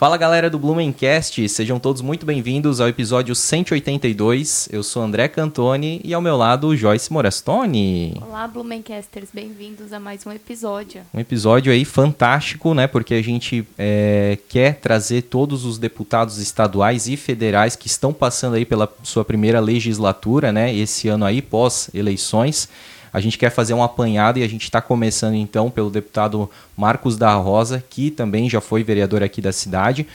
Fala galera do Blumencast, sejam todos muito bem-vindos ao episódio 182. Eu sou André Cantoni e ao meu lado Joyce Morastone. Olá, Blumencasters, bem-vindos a mais um episódio. Um episódio aí fantástico, né? Porque a gente é, quer trazer todos os deputados estaduais e federais que estão passando aí pela sua primeira legislatura, né? Esse ano aí, pós-eleições. A gente quer fazer um apanhado e a gente está começando então pelo deputado Marcos da Rosa, que também já foi vereador aqui da cidade.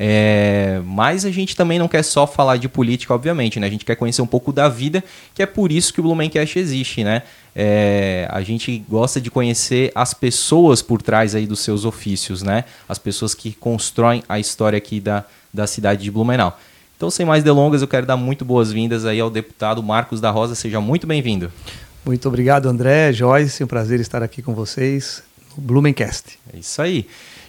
É, mas a gente também não quer só falar de política, obviamente, né? A gente quer conhecer um pouco da vida, que é por isso que o Blumencast existe, né? É, a gente gosta de conhecer as pessoas por trás aí dos seus ofícios, né? As pessoas que constroem a história aqui da, da cidade de Blumenau. Então, sem mais delongas, eu quero dar muito boas-vindas aí ao deputado Marcos da Rosa. Seja muito bem-vindo. Muito obrigado, André, Joyce. É um prazer estar aqui com vocês no Blumencast. É isso aí.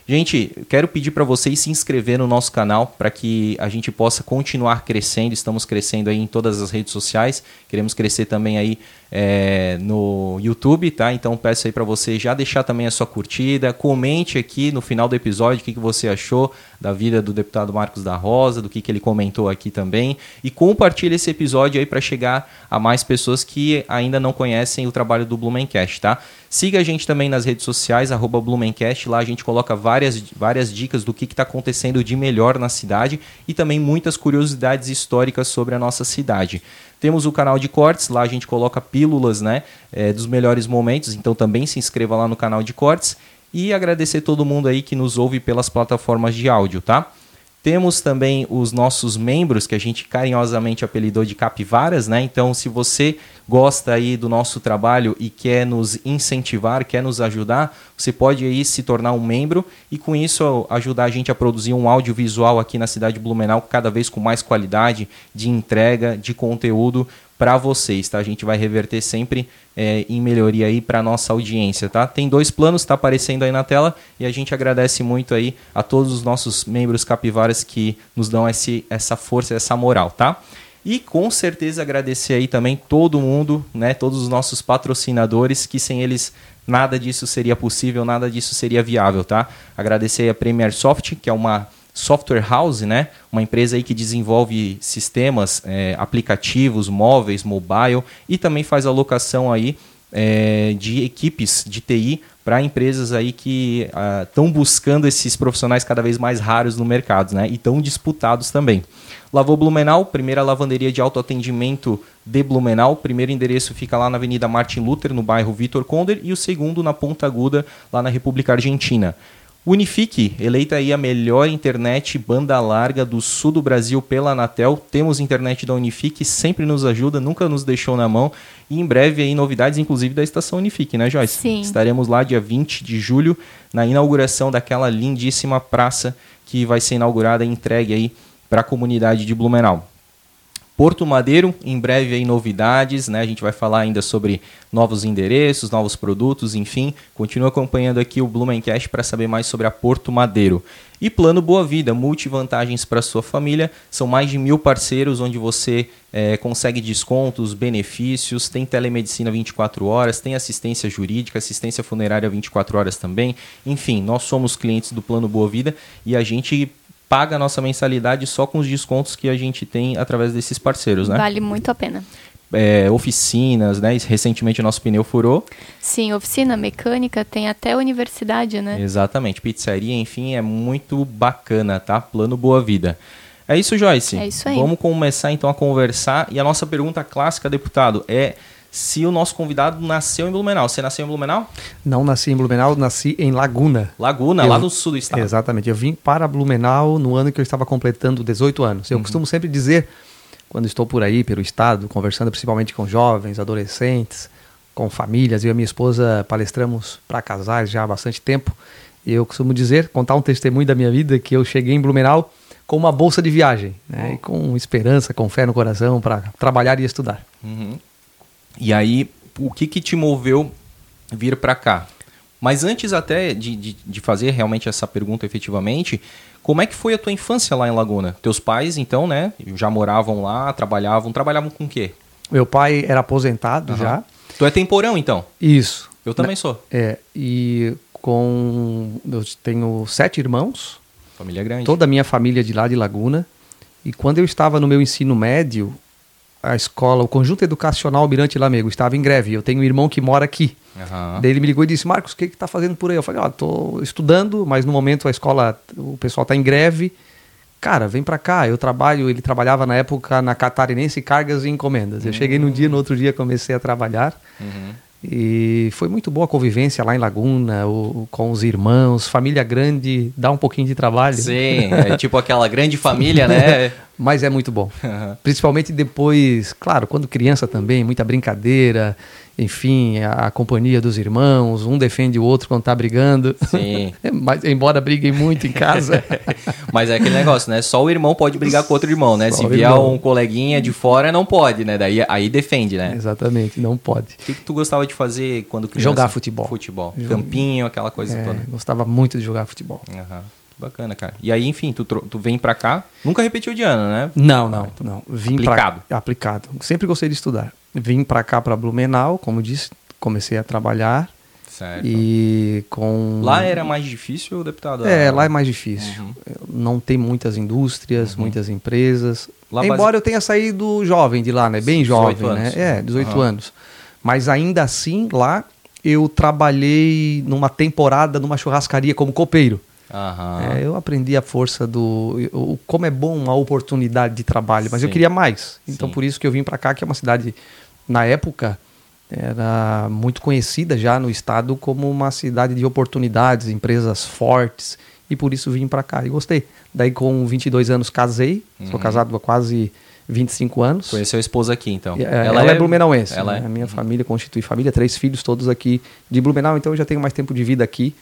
Gente, quero pedir para vocês se inscrever no nosso canal para que a gente possa continuar crescendo. Estamos crescendo aí em todas as redes sociais. Queremos crescer também aí é, no YouTube, tá? Então peço aí para você já deixar também a sua curtida, comente aqui no final do episódio o que, que você achou da vida do deputado Marcos da Rosa, do que, que ele comentou aqui também e compartilhe esse episódio aí para chegar a mais pessoas que ainda não conhecem o trabalho do Blumencast, tá? Siga a gente também nas redes sociais, arroba Blumencast, lá a gente coloca várias, várias dicas do que está acontecendo de melhor na cidade e também muitas curiosidades históricas sobre a nossa cidade. Temos o canal de cortes, lá a gente coloca pílulas né, é, dos melhores momentos, então também se inscreva lá no canal de cortes. E agradecer todo mundo aí que nos ouve pelas plataformas de áudio, tá? Temos também os nossos membros, que a gente carinhosamente apelidou de capivaras, né? Então, se você gosta aí do nosso trabalho e quer nos incentivar, quer nos ajudar, você pode aí se tornar um membro e com isso ajudar a gente a produzir um audiovisual aqui na cidade de Blumenau cada vez com mais qualidade de entrega, de conteúdo para vocês, tá? A gente vai reverter sempre é, em melhoria aí para nossa audiência, tá? Tem dois planos, está aparecendo aí na tela e a gente agradece muito aí a todos os nossos membros capivaras que nos dão esse, essa força, essa moral, tá? E com certeza agradecer aí também todo mundo, né? Todos os nossos patrocinadores, que sem eles nada disso seria possível, nada disso seria viável, tá? Agradecer a Premier Soft, que é uma software house, né? Uma empresa aí que desenvolve sistemas, é, aplicativos, móveis, mobile e também faz alocação aí é, de equipes de TI para empresas aí que estão ah, buscando esses profissionais cada vez mais raros no mercado, né? E tão disputados também. Lavou Blumenau, primeira lavanderia de autoatendimento de Blumenau. O primeiro endereço fica lá na Avenida Martin Luther, no bairro Vitor Conder, e o segundo na Ponta Aguda, lá na República Argentina. Unifique, eleita aí a melhor internet banda larga do sul do Brasil pela Anatel. Temos internet da Unifique, sempre nos ajuda, nunca nos deixou na mão. E em breve aí novidades, inclusive da estação Unifique, né, Joyce? Sim. Estaremos lá dia 20 de julho, na inauguração daquela lindíssima praça que vai ser inaugurada e entregue aí para a comunidade de Blumenau. Porto Madeiro, em breve aí novidades, né? A gente vai falar ainda sobre novos endereços, novos produtos, enfim. Continue acompanhando aqui o Blumencast para saber mais sobre a Porto Madeiro. E Plano Boa Vida, multivantagens para sua família. São mais de mil parceiros onde você é, consegue descontos, benefícios, tem telemedicina 24 horas, tem assistência jurídica, assistência funerária 24 horas também. Enfim, nós somos clientes do Plano Boa Vida e a gente paga a nossa mensalidade só com os descontos que a gente tem através desses parceiros, né? Vale muito a pena. É, oficinas, né? Recentemente o nosso pneu furou. Sim, oficina mecânica, tem até universidade, né? Exatamente, pizzaria, enfim, é muito bacana, tá? Plano Boa Vida. É isso, Joyce. É isso aí. Vamos começar então a conversar. E a nossa pergunta clássica, deputado, é se o nosso convidado nasceu em Blumenau. Você nasceu em Blumenau? Não nasci em Blumenau, nasci em Laguna. Laguna, eu, lá no sul do estado. Exatamente. Eu vim para Blumenau no ano que eu estava completando 18 anos. Eu uhum. costumo sempre dizer, quando estou por aí, pelo estado, conversando principalmente com jovens, adolescentes, com famílias, eu e minha esposa palestramos para casais já há bastante tempo. E eu costumo dizer, contar um testemunho da minha vida, que eu cheguei em Blumenau com uma bolsa de viagem, né? E com esperança, com fé no coração para trabalhar e estudar. Uhum. E aí, o que, que te moveu vir para cá? Mas antes até de, de, de, fazer realmente essa pergunta efetivamente, como é que foi a tua infância lá em Laguna? Teus pais, então, né, já moravam lá, trabalhavam, trabalhavam com o quê? Meu pai era aposentado uhum. já. Tu é temporão, então? Isso. Eu também sou. É, e com... Eu tenho sete irmãos Família grande. Toda a minha família de lá de Laguna. E quando eu estava no meu ensino médio, a escola, o conjunto educacional Almirante Lamego estava em greve. Eu tenho um irmão que mora aqui. Aham. Daí ele me ligou e disse: Marcos, o que está fazendo por aí? Eu falei: Ó, tô estudando, mas no momento a escola, o pessoal está em greve. Cara, vem pra cá. Eu trabalho. Ele trabalhava na época na Catarinense Cargas e Encomendas. Eu cheguei num dia, no outro dia comecei a trabalhar. Uhum. E foi muito boa a convivência lá em Laguna, o- com os irmãos, família grande, dá um pouquinho de trabalho. Sim, é tipo aquela grande família, né? Mas é muito bom. Aham. Principalmente depois, claro, quando criança também, muita brincadeira, enfim, a, a companhia dos irmãos, um defende o outro quando tá brigando. Sim. Mas embora briguem muito em casa. Mas é aquele negócio, né? Só o irmão pode brigar com outro irmão, né? Só Se vier um coleguinha de fora, não pode, né? Daí aí defende, né? Exatamente, não pode. O que, que tu gostava de fazer quando criança? Jogar futebol. Futebol. Jogar. Campinho, aquela coisa É, toda. gostava muito de jogar futebol. Que Bacana, cara. E aí, enfim, tu, tu vem pra cá. Nunca repetiu de ano, né? Não, não, não. Vim Aplicado. Pra, aplicado. Sempre gostei de estudar. Vim para cá, para Blumenau, como disse, comecei a trabalhar Certo. e com Lá era mais difícil, deputado? É, lá é mais difícil. Uhum. Não tem muitas indústrias, muitas empresas. Lá Embora base- eu tenha saído jovem de lá, né? Bem 18 jovem, né? É, 18 Aham. anos. Mas ainda assim, lá eu trabalhei numa temporada numa churrascaria como copeiro. Aham. É, eu aprendi a força do. o- como é bom uma oportunidade de trabalho, mas eu Sim. queria mais. Então Sim. por isso que eu vim para cá, que é uma cidade, na época, era muito conhecida já no estado como uma cidade de oportunidades, empresas fortes. E por isso vim para cá e gostei. Daí com 22 anos casei, sou Uhum. casado há quase 25 anos. Conheceu a esposa aqui, então. É, ela, é, blumenauense. Ela né? é. A minha família constitui família, três filhos, todos aqui de Blumenau, então eu já tenho mais tempo de vida aqui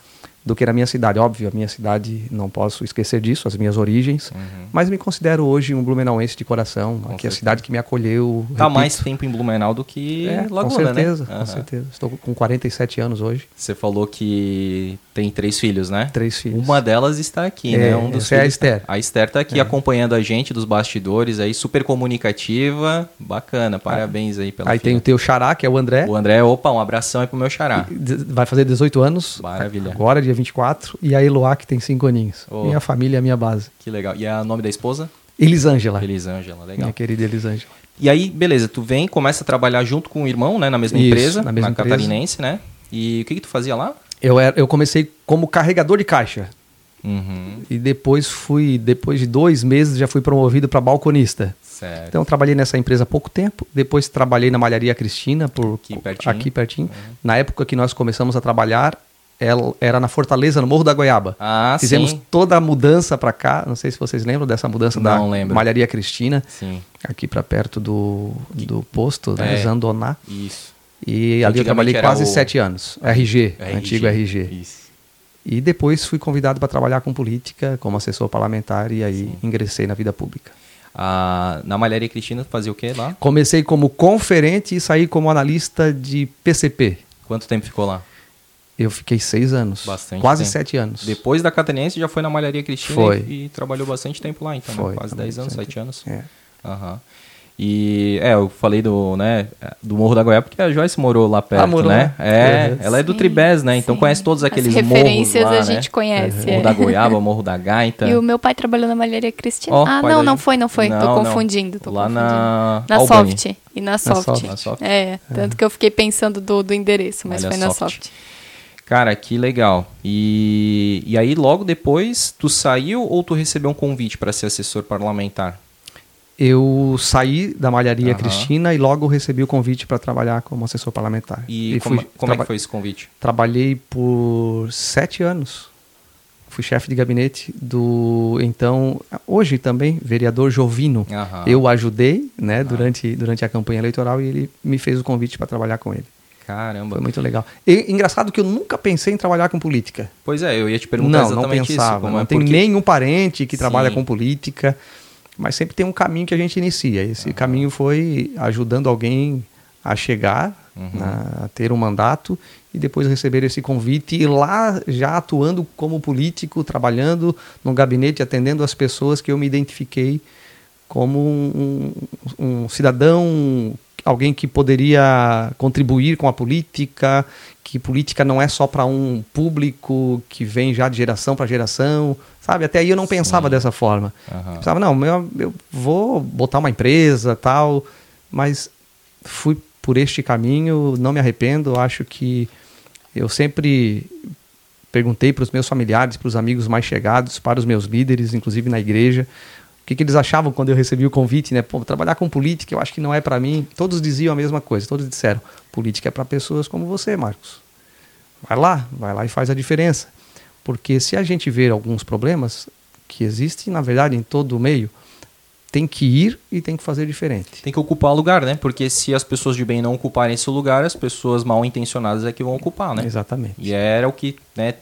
do que na minha cidade. Óbvio, a minha cidade, não posso esquecer disso, as minhas origens, Uhum. mas me considero hoje um blumenauense de coração. Com aqui é a certeza. cidade que me acolheu. Tá repito. mais tempo em Blumenau do que É, Laguna, com certeza, né? com Aham. certeza. Estou com 47 anos hoje, Você falou que tem três filhos, né? três filhos. Uma delas está aqui, É, né? Um dos essa é a filhos- Esther. A Esther tá aqui É. acompanhando a gente dos bastidores aí, super comunicativa, bacana, parabéns aí pela Aí tem filha. o teu xará, que é o André, O André, opa, um abração aí pro meu xará. vai fazer 18 anos, Maravilha. agora dia 24, e a Eloá, que tem 5 aninhos. Oh. Minha família é a minha base. Que legal. E a nome da esposa? Elisângela, Elisângela, legal. minha querida Elisângela. E aí, beleza, tu vem, começa a trabalhar junto com o irmão, né? Na mesma Isso, empresa, na mesma empresa. catarinense, né? E o que que tu fazia lá? Eu, era, eu comecei como carregador de caixa. Uhum, E depois fui, depois de dois meses, já fui promovido para balconista. certo. Então eu trabalhei nessa empresa há pouco tempo. Depois trabalhei na Malharia Cristina, por Aqui pertinho. aqui pertinho. Na época que nós começamos a trabalhar, ela era na Fortaleza, no Morro da Goiaba. Ah, Fizemos sim. toda a mudança para cá. Não sei se vocês lembram dessa mudança da Não lembro. Malharia Cristina, Sim, aqui para perto do, do posto, né, É. Zandoná. isso. E ali eu trabalhei quase o- sete anos. RG, antigo RG. Isso. E depois fui convidado para trabalhar com política, como assessor parlamentar, e aí ingressei na vida pública. Ah, na Malharia Cristina, fazia o quê lá? Comecei como conferente e saí como analista de PCP. Quanto tempo ficou lá? Eu fiquei seis anos. Bastante Quase tempo. sete anos. Depois da Catarinense já foi na Malharia Cristina Foi. E, e trabalhou bastante tempo lá, então, né? Foi, Quase trabalhei 10 anos, 7 anos. É. Aham. E é, eu falei do, né, do Morro da Goiaba porque a Joyce morou lá perto, morou né? É, Uhum. ela é do Sim, Tribés, né? Então sim. conhece todos aqueles As morros referências lá, a né? gente conhece. Morro é. da Goiaba, Morro da Gaita. E o meu pai trabalhou na Malharia Cristina. Ó, ah, não, da não foi, não foi. Não, tô confundindo. Tô Lá confundindo. na Na Albany. Soft. E na Soft. Soft. Na Soft. É, tanto que eu fiquei pensando do, do endereço, mas Olha, foi na Soft. Soft. Cara, que legal. E, e aí, logo depois, tu saiu ou tu recebeu um convite para ser assessor parlamentar? Eu saí da Malharia Aham. Cristina e logo recebi o convite para trabalhar como assessor parlamentar. E, como, fui- como é que foi esse convite? Trabalhei por sete anos. Fui chefe de gabinete do então hoje também vereador Jovino. Aham. Eu ajudei, né, durante durante a campanha eleitoral e ele me fez o convite para trabalhar com ele. Caramba. Foi muito legal. E engraçado que eu nunca pensei em trabalhar com política. Pois é, eu ia te perguntar não, não exatamente pensava. isso. como não é, tem porque- nenhum parente que trabalha Sim. com política, mas sempre tem um caminho que a gente inicia. Esse caminho foi ajudando alguém a chegar, Uhum. na- a ter um mandato e depois receber esse convite e lá já atuando como político, trabalhando no gabinete, atendendo as pessoas que eu me identifiquei como um- um cidadão alguém que poderia contribuir com a política, que política não é só para um público que vem já de geração para geração, sabe? Até aí eu não Sim. pensava dessa forma. Uhum. Pensava, não, eu, eu vou botar uma empresa, tal, mas fui por este caminho, não me arrependo, acho que eu sempre perguntei para os meus familiares, para os amigos mais chegados, para os meus líderes, inclusive na igreja, que, que eles achavam quando eu recebi o convite, né? Pô, trabalhar com política eu acho que não é para mim. Todos diziam a mesma coisa, todos disseram: política é para pessoas como você, Marcos. Vai lá, vai lá e faz a diferença. Porque se a gente ver alguns problemas que existem, na verdade, em todo o meio, tem que ir e tem que fazer diferente. Tem que ocupar o lugar, né? Porque se as pessoas de bem não ocuparem esse lugar, as pessoas mal intencionadas é que vão ocupar, né? Exatamente. E era o que, né,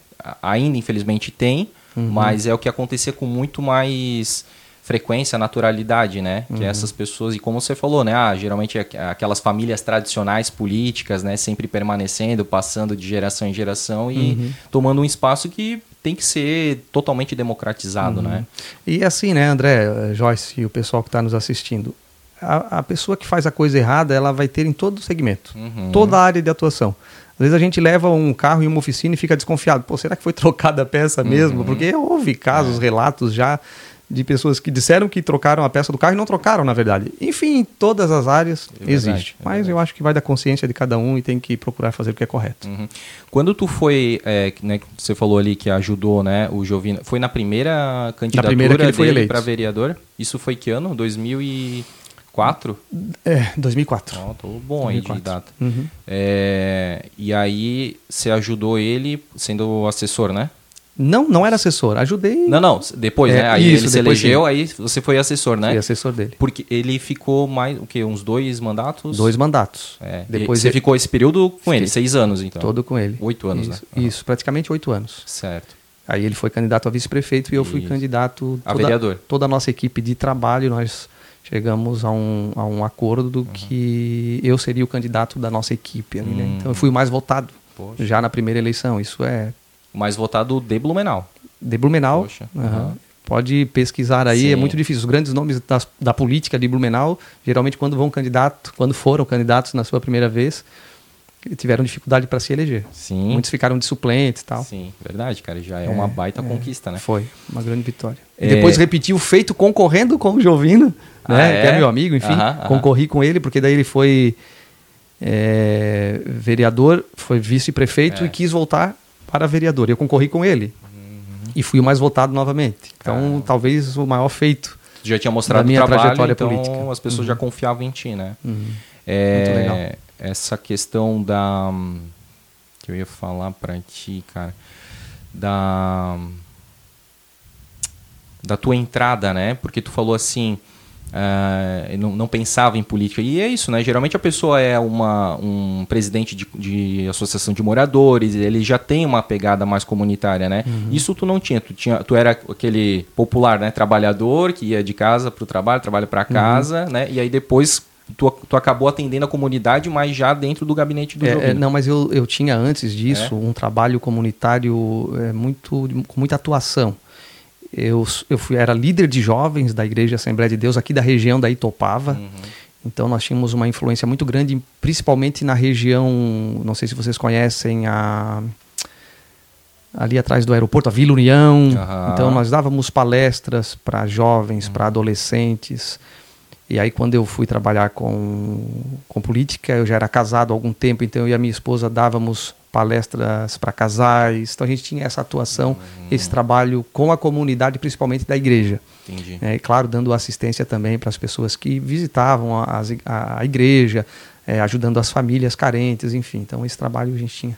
ainda infelizmente tem, uhum. mas é o que acontecia com muito mais frequência, naturalidade, né? Uhum. Que essas pessoas, e como você falou, né? Ah, geralmente aquelas famílias tradicionais políticas, né? Sempre permanecendo, passando de geração em geração e uhum. tomando um espaço que tem que ser totalmente democratizado, uhum. né? E assim, né, André, Joyce e o pessoal que está nos assistindo, a, a, pessoa que faz a coisa errada, ela vai ter em todo o segmento, uhum. toda a área de atuação. Às vezes a gente leva um carro em uma oficina e fica desconfiado. Pô, será que foi trocada a peça mesmo? Uhum. Porque houve casos, é. relatos já de pessoas que disseram que trocaram a peça do carro e não trocaram, na verdade. Enfim, em todas as áreas é existe. É Mas eu acho que vai da consciência de cada um e tem que procurar fazer o que é correto. Uhum. Quando tu foi, é, né, você falou ali que ajudou né, o Jovino, foi na primeira candidatura na primeira que ele foi eleito para vereador? Isso foi que ano? 2004? É, 2004. Oh, tô bom 2004. aí de data. Uhum. É, e aí você ajudou ele sendo assessor, né? Não, não era assessor, ajudei. Não, não, depois, é, né? Aí isso, ele se elegeu, sim. aí você foi assessor, né? Fui assessor dele. Porque ele ficou mais, o quê? Uns dois mandatos? Dois mandatos. É. Depois você ele... ficou esse período com ele, seis anos, então? Todo com ele. Oito anos, isso, né? Isso, praticamente oito anos. Certo. Aí ele foi candidato a vice-prefeito e eu fui candidato... A vereador. Toda a nossa equipe de trabalho, nós chegamos a um, a um acordo uhum. que eu seria o candidato da nossa equipe. Né? Então eu fui o mais votado Poxa. já na primeira eleição. Isso é... O mais votado de Blumenau de Blumenau. Poxa, uhum. Pode pesquisar aí, é Sim. é muito difícil. Os grandes nomes das, da política de Blumenau, geralmente quando vão candidato, quando foram candidatos na sua primeira vez, tiveram dificuldade para se eleger. Sim. Muitos ficaram de suplentes e tal. Sim, verdade, cara. Já é, é uma baita é, conquista, né? Foi, uma grande vitória. É... E depois repetiu o feito concorrendo com o Jovino, ah, né? Que é meu amigo, enfim. concorri com ele, porque daí ele foi é, vereador, foi vice-prefeito é. e quis voltar para vereador. Eu concorri com ele e fui o mais votado novamente. Então, Caramba. talvez o maior feito. Já tinha mostrado da minha trabalho, trajetória então política. as pessoas uhum. já confiavam em ti, né? Uhum. É, Muito legal. Essa questão da que eu ia falar para ti, cara, da da tua entrada, né? Porque tu falou assim, Uh, não, não, pensava em política. E é isso, né? Geralmente a pessoa é uma, um presidente de, de associação de moradores, ele já tem uma pegada mais comunitária, né? Uhum. Isso tu não tinha. Tu, tinha. tu era aquele popular, né? Trabalhador que ia de casa para o trabalho, trabalho para uhum. casa, uhum. né? E aí depois Tu, tu, acabou atendendo a comunidade, mas já dentro do gabinete do é, é, Não, mas eu, eu tinha antes disso é? um trabalho comunitário é, muito, com muita atuação. Eu, eu fui, era líder de jovens da Igreja Assembleia de Deus aqui da região da Itopava. Uhum. Então nós tínhamos uma influência muito grande, principalmente na região, não sei se vocês conhecem a ali atrás do aeroporto, a Vila União. Uhum. Então nós dávamos palestras para jovens, uhum. para adolescentes. E aí quando eu fui trabalhar com, com política, eu já era casado há algum tempo, então eu e a minha esposa dávamos palestras para casais. Então a gente tinha essa atuação, uhum. esse trabalho com a comunidade, principalmente da igreja. Entendi. É, e claro, dando assistência também para as pessoas que visitavam a, a, a igreja, é, ajudando as famílias carentes, enfim. Então esse trabalho a gente tinha.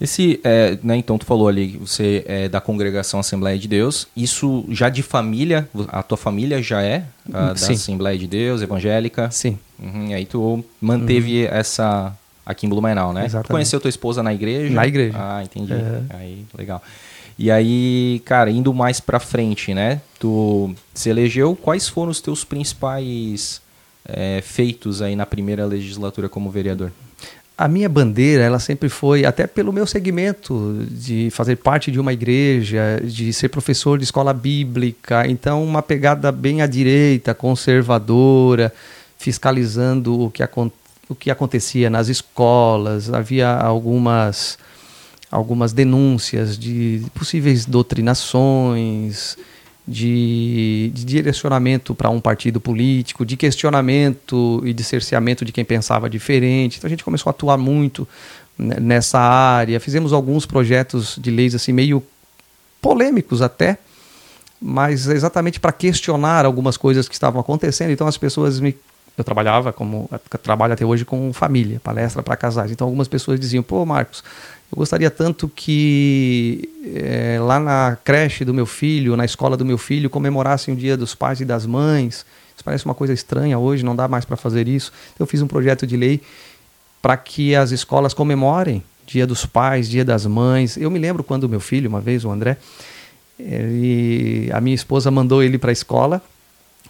Esse, é, né, então tu falou ali, você é da congregação Assembleia de Deus. Isso já de família, a tua família já é a, da. Assembleia de Deus, evangélica? Sim. Uhum, e aí tu manteve uhum. essa Aqui em Blumenau, né? Exatamente. Tu conheceu tua esposa na igreja? Na igreja. Ah, entendi. Uhum. Aí, legal. E aí, cara, indo mais pra frente, né? Tu se elegeu, quais foram os teus principais é, feitos aí na primeira legislatura como vereador? A minha bandeira, ela sempre foi, até pelo meu segmento, de fazer parte de uma igreja, de ser professor de escola bíblica, então uma pegada bem à direita, conservadora, fiscalizando o que, o que acontecia nas escolas, havia algumas, algumas denúncias de possíveis doutrinações, de, de direcionamento para um partido político, de questionamento e de cerceamento de quem pensava diferente. Então a gente começou a atuar muito nessa área. Fizemos alguns projetos de leis assim meio polêmicos até, mas exatamente para questionar algumas coisas que estavam acontecendo. Então as pessoas me eu trabalhava como trabalho até hoje com família, palestra para casais. Então algumas pessoas diziam: "Pô, Marcos, eu gostaria tanto que é, lá na creche do meu filho, na escola do meu filho, comemorassem o Dia dos Pais e das Mães. Isso parece uma coisa estranha hoje, não dá mais para fazer isso. Então, eu fiz um projeto de lei para que as escolas comemorem Dia dos Pais, Dia das Mães. Eu me lembro quando o meu filho, uma vez, o André, ele, a minha esposa mandou ele para a escola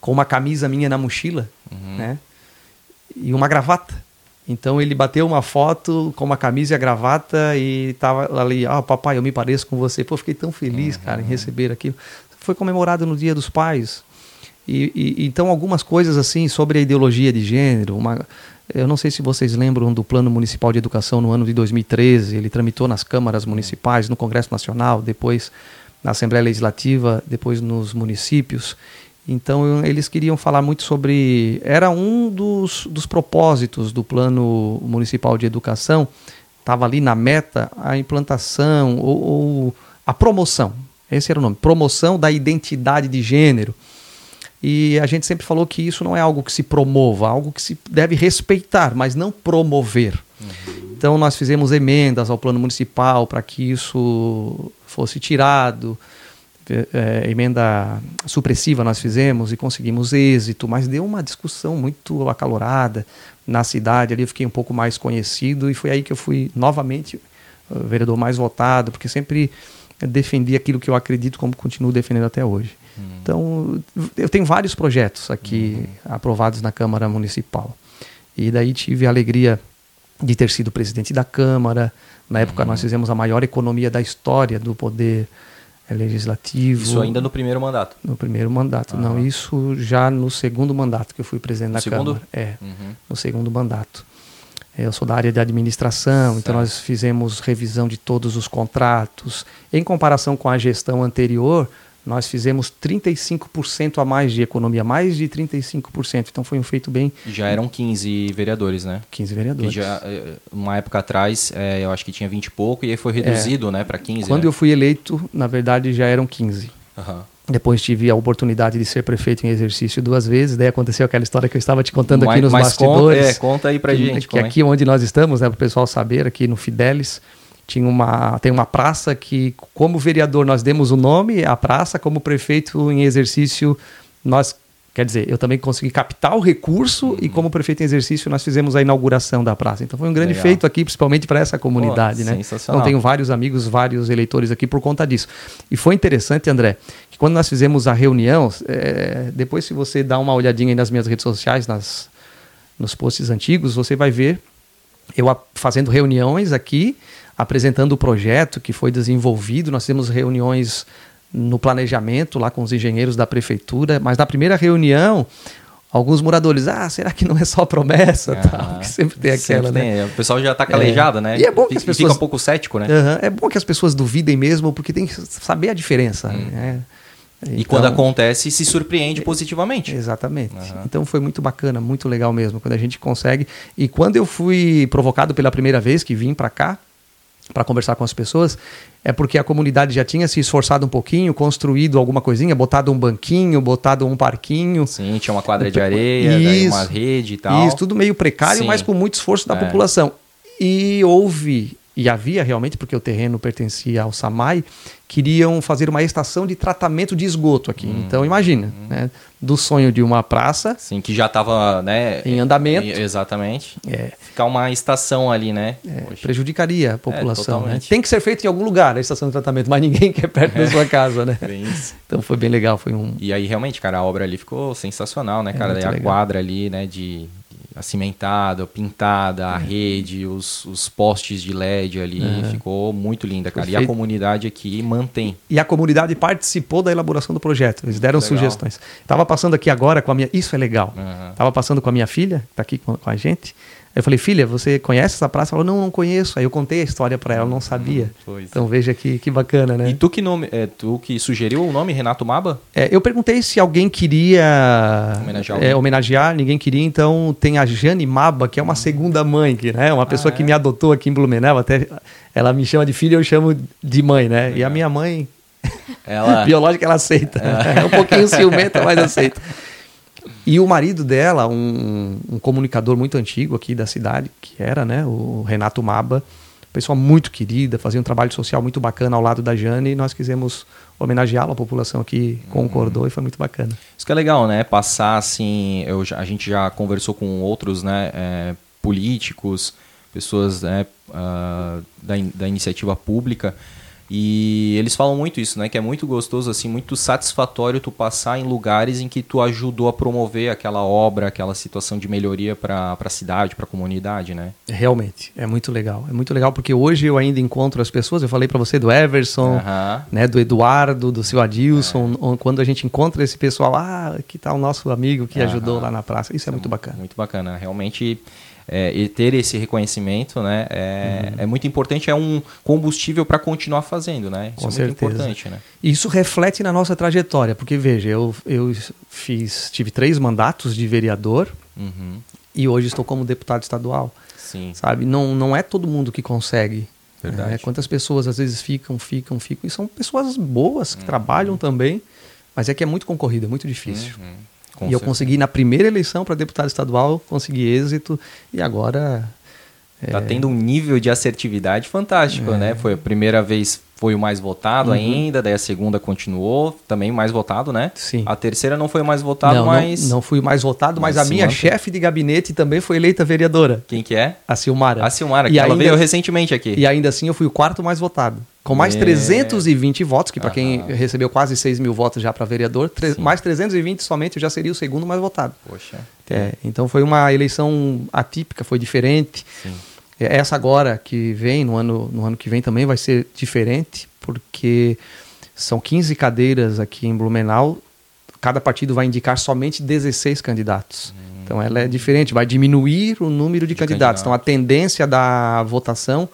com uma camisa minha na mochila, uhum. né? E uma gravata. Então ele bateu uma foto com uma camisa e a gravata e tava ali, ah, papai, eu me pareço com você. Pô, fiquei tão feliz, uhum. cara, em receber aquilo. Foi comemorado no Dia dos Pais. E, e, então algumas coisas assim sobre a ideologia de gênero, uma, eu não sei se vocês lembram do Plano Municipal de Educação no ano de 2013, ele tramitou nas câmaras municipais, no Congresso Nacional, depois na Assembleia Legislativa, depois nos municípios. Então eles queriam falar muito sobre. Era um dos, dos propósitos do Plano Municipal de Educação, estava ali na meta a implantação ou, ou, a promoção. Esse era o nome, promoção da identidade de gênero. E a gente sempre falou que isso não é algo que se promova, algo que se deve respeitar, mas não promover. Uhum. Então nós fizemos emendas ao plano municipal para que isso fosse tirado é, emenda supressiva nós fizemos e conseguimos êxito, mas deu uma discussão muito acalorada na cidade. Ali eu fiquei um pouco mais conhecido e foi aí que eu fui novamente o vereador mais votado, porque sempre defendi aquilo que eu acredito, como continuo defendendo até hoje. Uhum. Então, eu tenho vários projetos aqui uhum. aprovados na Câmara Municipal. E daí tive a alegria de ter sido presidente da Câmara. Na época, uhum. nós fizemos a maior economia da história do poder é legislativo. Isso ainda no primeiro mandato? No primeiro mandato. Não, isso já no segundo mandato que eu fui presidente no da segundo? Câmara. É, uhum. no segundo mandato. Eu sou da área de administração, certo. então nós fizemos revisão de todos os contratos. Em comparação com a gestão anterior, nós fizemos 35% a mais de economia, mais de 35%. Então foi um feito bem. Já eram 15 vereadores, né? 15 vereadores. Que já, eh, uma época atrás, é, eu acho que tinha 20 e pouco, e aí foi reduzido, é. né, para 15. Quando né? eu fui eleito, na verdade já eram 15. Uhum. Depois tive a oportunidade de ser prefeito em exercício duas vezes. Daí aconteceu aquela história que eu estava te contando mas, aqui nos bastidores. Conta, é, conta aí pra que, gente. Que aqui é? onde nós estamos, né, para o pessoal saber, aqui no Fidelis, tinha uma, tem uma praça que, como vereador, nós demos o nome à praça, como prefeito em exercício, nós, quer dizer, eu também consegui captar o recurso uhum. e, como prefeito em exercício, nós fizemos a inauguração da praça. Então foi um grande Legal. feito aqui, principalmente para essa comunidade, Pô, né? Então tenho vários amigos, vários eleitores aqui por conta disso. E foi interessante, André, que quando nós fizemos a reunião, é, depois se você dá uma olhadinha nas minhas redes sociais, nas, nos posts antigos, você vai ver eu fazendo reuniões aqui apresentando o projeto que foi desenvolvido. Nós temos reuniões no planejamento lá com os engenheiros da prefeitura, mas na primeira reunião alguns moradores, ah, será que não é só promessa? Ah, tal, que sempre tem aquela, sempre né? Tem. O pessoal já está calejado, é. né? E é bom que as pessoas... fica um pouco cético, né? Uhum. É bom que as pessoas duvidem mesmo, porque tem que saber a diferença. Hum. Né? Então, e quando acontece, se surpreende positivamente. Exatamente. Uhum. Então foi muito bacana, muito legal mesmo, quando a gente consegue. E quando eu fui provocado pela primeira vez que vim para cá, para conversar com as pessoas, é porque a comunidade já tinha se esforçado um pouquinho, construído alguma coisinha, botado um banquinho, botado um parquinho. Sim, tinha uma quadra de areia, isso, uma rede e tal. Isso, tudo meio precário, Sim. mas com muito esforço da é. população. E houve e havia realmente, porque o terreno pertencia ao SAMAI, queriam fazer uma estação de tratamento de esgoto aqui. Hum, então imagina, hum. né, do sonho de uma praça. Sim, que já estava né, em andamento. exatamente. É. Ficar uma estação ali, né? É, prejudicaria a é, população. É, né? Tem que ser feito em algum lugar a estação de tratamento, mas ninguém quer perto da sua casa, né? então foi bem legal, foi um. E aí realmente, cara, a obra ali ficou sensacional, né, é cara? a quadra ali, né, de cimentada, pintada, a rede, os, os postes de LED ali, ficou muito linda, cara. Foi E a comunidade aqui mantém. E a comunidade participou da elaboração do projeto. Eles deram Legal. sugestões. Tava passando aqui agora com a minha. Isso é legal. Aham. Tava passando com a minha filha, que tá aqui com, com a gente. Eu falei, filha, você conhece essa praça? Ela falou, não, não conheço. Aí eu contei a história para ela, não sabia. Pois é. Então veja que, que bacana, né? E tu que, nome, é, tu que sugeriu o nome, Renato Maba? É, eu perguntei se alguém queria Homenagear é, homenagear, ninguém queria, então tem a Jane Maba, que é uma segunda mãe, que né, uma pessoa que é? me adotou aqui em Blumenau, até ela me chama de filha, eu chamo de mãe, né? E a minha mãe, Ela. biológica, ela aceita. É um pouquinho ciumenta, mas aceita. E o marido dela, um, um comunicador muito antigo aqui da cidade, que era né, o Renato Maba, pessoa muito querida, fazia um trabalho social muito bacana ao lado da Jane, e nós quisemos homenageá-lo, a população aqui concordou e foi muito bacana. Isso que é legal, né? Passar assim. Eu, a gente já conversou com outros né, é, políticos, pessoas né, ah, da, in- da iniciativa pública. E eles falam muito isso, né? Que é muito gostoso, assim, muito satisfatório tu passar em lugares em que tu ajudou a promover aquela obra, aquela situação de melhoria para a cidade, para a comunidade, né? Realmente, é muito legal. É muito legal porque hoje eu ainda encontro as pessoas, eu falei para você do Everson, Aham. né, do Eduardo, do seu Adilson, É. on- quando a gente encontra esse pessoal, ah, que tá o nosso amigo que Aham. ajudou lá na praça. Isso é muito bacana. Muito bacana. Realmente, é, e ter esse reconhecimento né, é, Uhum. é muito importante, é um combustível para continuar fazendo, né? Isso Com é muito certeza. importante, né? E Isso reflete na nossa trajetória, porque veja, eu, eu fiz, tive três mandatos de vereador Uhum. e hoje estou como deputado estadual, Sim. sabe? Não, não é todo mundo que consegue. Verdade. né? Quantas pessoas às vezes ficam, ficam, ficam, e são pessoas boas Uhum. que trabalham também, mas é que é muito concorrido, é muito difícil. Com e eu certeza. consegui na primeira eleição para deputado estadual, consegui êxito e agora Tá tendo um nível de assertividade fantástico, É. né? Foi a primeira vez foi o mais votado Uhum. ainda, daí a segunda continuou, também mais votado, né? Sim. A terceira não foi o mais votado, não, não- mas não, fui o mais votado, mas, Mas a minha chefe de gabinete também foi eleita vereadora, quem que é? a Silmara. A Silmara, E que ela ainda- veio recentemente aqui. E ainda assim eu fui o quarto mais votado. Com mais É. 320 votos, que para quem recebeu quase 6 mil votos já para vereador, mais 320 somente já seria o segundo mais votado. Poxa. É, então foi uma eleição atípica, foi diferente. Sim. É, Essa agora que vem, no ano, no ano que vem também vai ser diferente, porque são 15 cadeiras aqui em Blumenau, cada partido vai indicar somente 16 candidatos. Então ela é diferente, vai diminuir o número de, De candidatos. Então a tendência da votação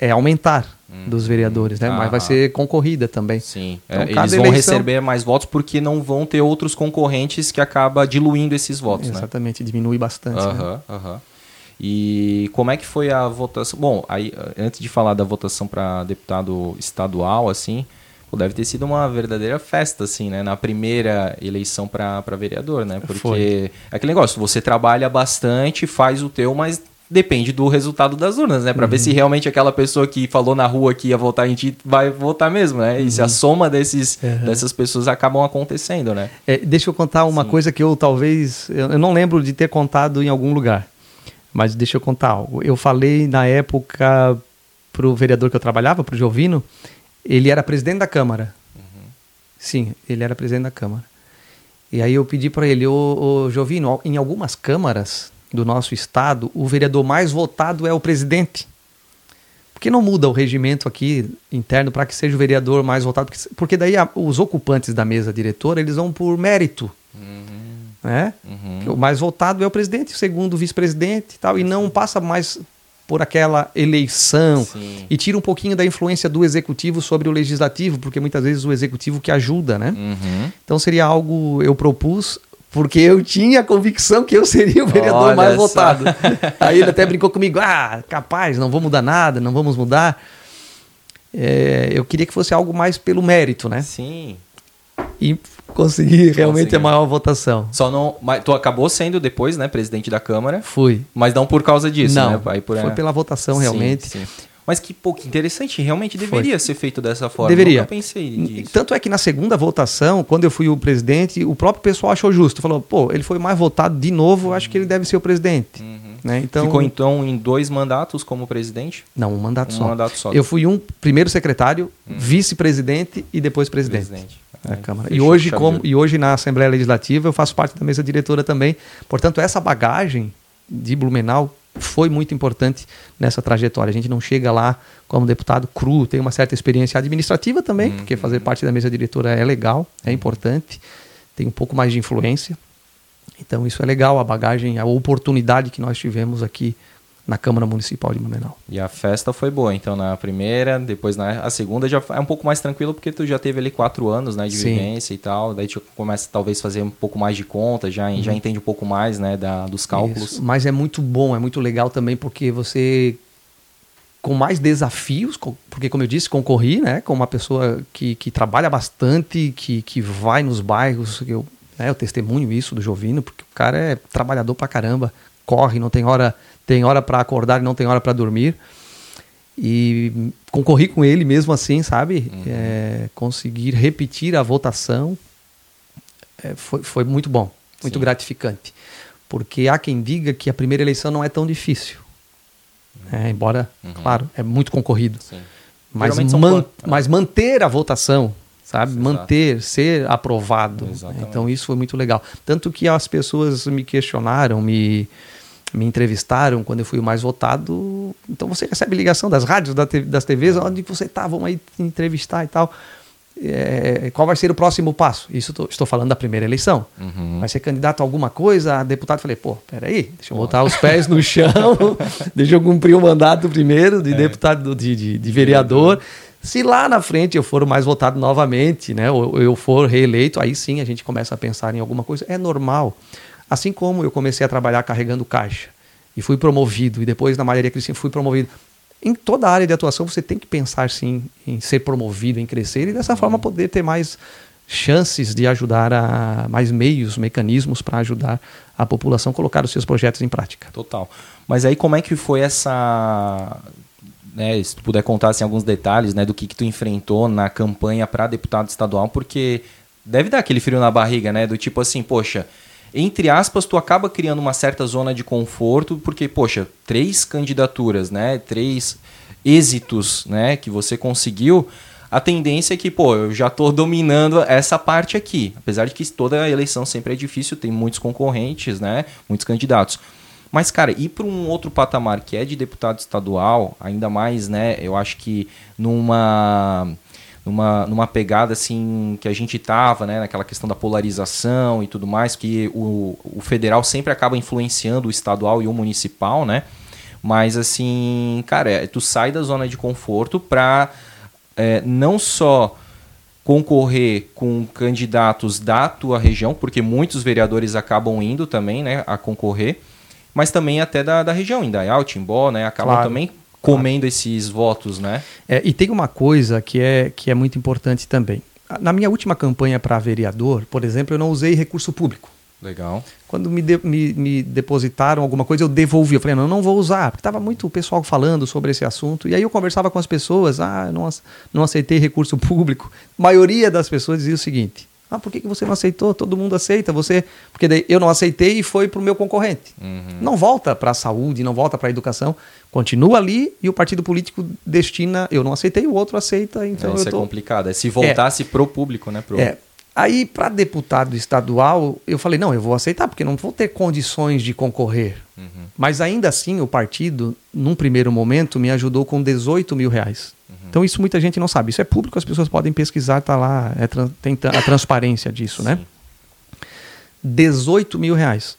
é aumentar dos vereadores, né? Mas vai Ah. ser concorrida também. Sim, Então, É, eles vão eleição- receber mais votos porque não vão ter outros concorrentes que acaba diluindo esses votos, né? Exatamente, diminui bastante. né? Aham, aham. E como é que foi a votação? Bom, aí eh, antes de falar da votação para deputado estadual, assim, pô, deve ter sido uma verdadeira festa, assim, né? Na primeira eleição para vereador, né? Porque Foi. é aquele negócio, você trabalha bastante, faz o teu, mas depende do resultado das urnas, né? Para ver Uhum. se realmente aquela pessoa que falou na rua que ia votar em ti vai votar mesmo, né? E se a soma desses, Uhum. dessas pessoas acabam acontecendo, né? É, deixa eu contar uma Sim. coisa que eu talvez. Eu não lembro de ter contado em algum lugar. Mas deixa eu contar algo. Eu falei na época pro vereador que eu trabalhava, pro Jovino, ele era presidente da Câmara. Sim, ele era presidente da Câmara. E aí eu pedi para ele, ô, ô Jovino, em algumas câmaras do nosso estado, o vereador mais votado é o presidente. Por que não muda o regimento aqui interno para que seja o vereador mais votado? Porque, porque daí a- os ocupantes da mesa diretora, eles vão por mérito, né? Uhum. O mais votado é o presidente, o segundo o vice-presidente e tal, e não passa mais por aquela eleição Sim. e tira um pouquinho da influência do executivo sobre o legislativo, porque muitas vezes o executivo que ajuda, né? Uhum. Então seria algo eu propus porque eu tinha a convicção que eu seria o vereador Olha mais só. votado. Aí ele até brincou comigo: ah, capaz, não vou mudar nada, não vamos mudar. É, eu queria que fosse algo mais pelo mérito, né? Sim. E consegui realmente Conseguiu. a maior votação. Só não. Mas tu acabou sendo depois, né, presidente da Câmara, Fui. mas não por causa disso, não, né? Aí por foi pela votação Sim, realmente. sim. Mas que pouco interessante, realmente Foi. deveria ser feito dessa forma. Deveria. Nunca pensei. Tanto é que na segunda votação, quando eu fui o presidente, o próprio pessoal achou justo. Falou, pô, ele foi mais votado de novo, acho que ele deve ser o presidente. Né? Então, Ficou então em dois mandatos como presidente? Não, um mandato Um só. mandato só. Eu fui um primeiro secretário, vice-presidente e depois presidente. Presidente. da É, Câmara. E hoje, como, e hoje na Assembleia Legislativa eu faço parte da mesa diretora também. Portanto, essa bagagem de Blumenau foi muito importante nessa trajetória. A gente não chega lá como deputado cru, tem uma certa experiência administrativa também, uhum. porque fazer parte da mesa diretora é legal, é importante, tem um pouco mais de influência. Então isso é legal, a bagagem, a oportunidade que nós tivemos aqui na Câmara Municipal de Blumenau. E a festa foi boa, então na primeira, depois na a segunda já é um pouco mais tranquilo porque tu já teve ali quatro anos, né, de Sim. vivência e tal, daí tu começa talvez fazer um pouco mais de conta, já uhum. já entende um pouco mais, né, da, dos cálculos. Isso. Mas é muito bom, é muito legal também porque você com mais desafios, porque como eu disse, concorri, né, com uma pessoa que, que trabalha bastante, que, que vai nos bairros, eu, né, eu testemunho isso do Jovino, porque o cara é trabalhador pra caramba, corre, não tem hora tem hora para acordar e não tem hora para dormir. E concorri com ele mesmo assim, sabe? Uhum. É, conseguir repetir a votação é, foi, foi muito bom, muito Sim. gratificante. Porque há quem diga que a primeira eleição não é tão difícil. Uhum. É, embora, uhum. claro, é muito concorrido. Sim. Mas, man, mas manter a votação, sabe? Exato. Manter, ser aprovado. Então isso foi muito legal. Tanto que as pessoas me questionaram, me me entrevistaram quando eu fui o mais votado. Então você recebe ligação das rádios, das TVs, onde você está, vamos aí entrevistar e tal. É, qual vai ser o próximo passo? Isso tô, estou falando da primeira eleição. Uhum. Vai ser candidato a alguma coisa? A deputado, falei, pô, peraí, deixa eu botar os pés no chão, deixa eu cumprir o mandato primeiro de é. deputado, de, de, de vereador. Se lá na frente eu for o mais votado novamente, né, ou eu for reeleito, aí sim a gente começa a pensar em alguma coisa. É normal. Assim como eu comecei a trabalhar carregando caixa e fui promovido, e depois na Maria Cristina fui promovido. Em toda a área de atuação você tem que pensar sim em ser promovido, em crescer e dessa uhum. forma poder ter mais chances de ajudar a mais meios, mecanismos para ajudar a população a colocar os seus projetos em prática. Total. Mas aí como é que foi essa né, se tu puder contar assim, alguns detalhes né, do que, que tu enfrentou na campanha para deputado estadual, porque deve dar aquele frio na barriga, né? Do tipo assim, poxa, entre aspas, tu acaba criando uma certa zona de conforto, porque, poxa, três candidaturas, né? Três êxitos, né? Que você conseguiu. A tendência é que, pô, eu já estou dominando essa parte aqui. Apesar de que toda eleição sempre é difícil, tem muitos concorrentes, né? Muitos candidatos. Mas, cara, ir para um outro patamar que é de deputado estadual, ainda mais, né? Eu acho que numa numa, numa pegada assim que a gente tava, né, naquela questão da polarização e tudo mais, que o, o federal sempre acaba influenciando o estadual e o municipal, né? Mas assim, cara, é, tu sai da zona de conforto para é, não só concorrer com candidatos da tua região, porque muitos vereadores acabam indo também, né, a concorrer, mas também até da, da região, Indaial, Timbó, né, acabam claro. também comendo esses votos, né? É, e tem uma coisa que é, que é muito importante também. Na minha última campanha para vereador, por exemplo, eu não usei recurso público. Legal. Quando me, de, me, me, depositaram alguma coisa, eu devolvi. Eu falei, não, eu não vou usar, porque estava muito o pessoal falando sobre esse assunto. E aí eu conversava com as pessoas, ah, não, não aceitei recurso público. A maioria das pessoas dizia o seguinte: ah, por que, que você não aceitou? Todo mundo aceita. Você, porque daí eu não aceitei e foi para o meu concorrente. Uhum. Não volta para a saúde, não volta para a educação. Continua ali e o partido político destina. Eu não aceitei, o outro aceita. Então é, isso é tô... complicado. É se voltasse é. pro público, né? Pro... É. Aí, para deputado estadual, eu falei, não, eu vou aceitar, porque não vou ter condições de concorrer. Uhum. Mas ainda assim, o partido, num primeiro momento, me ajudou com 18 mil reais. Então, isso muita gente não sabe. Isso é público, as pessoas podem pesquisar, tá lá, é, tem a transparência disso, né? 18 mil reais.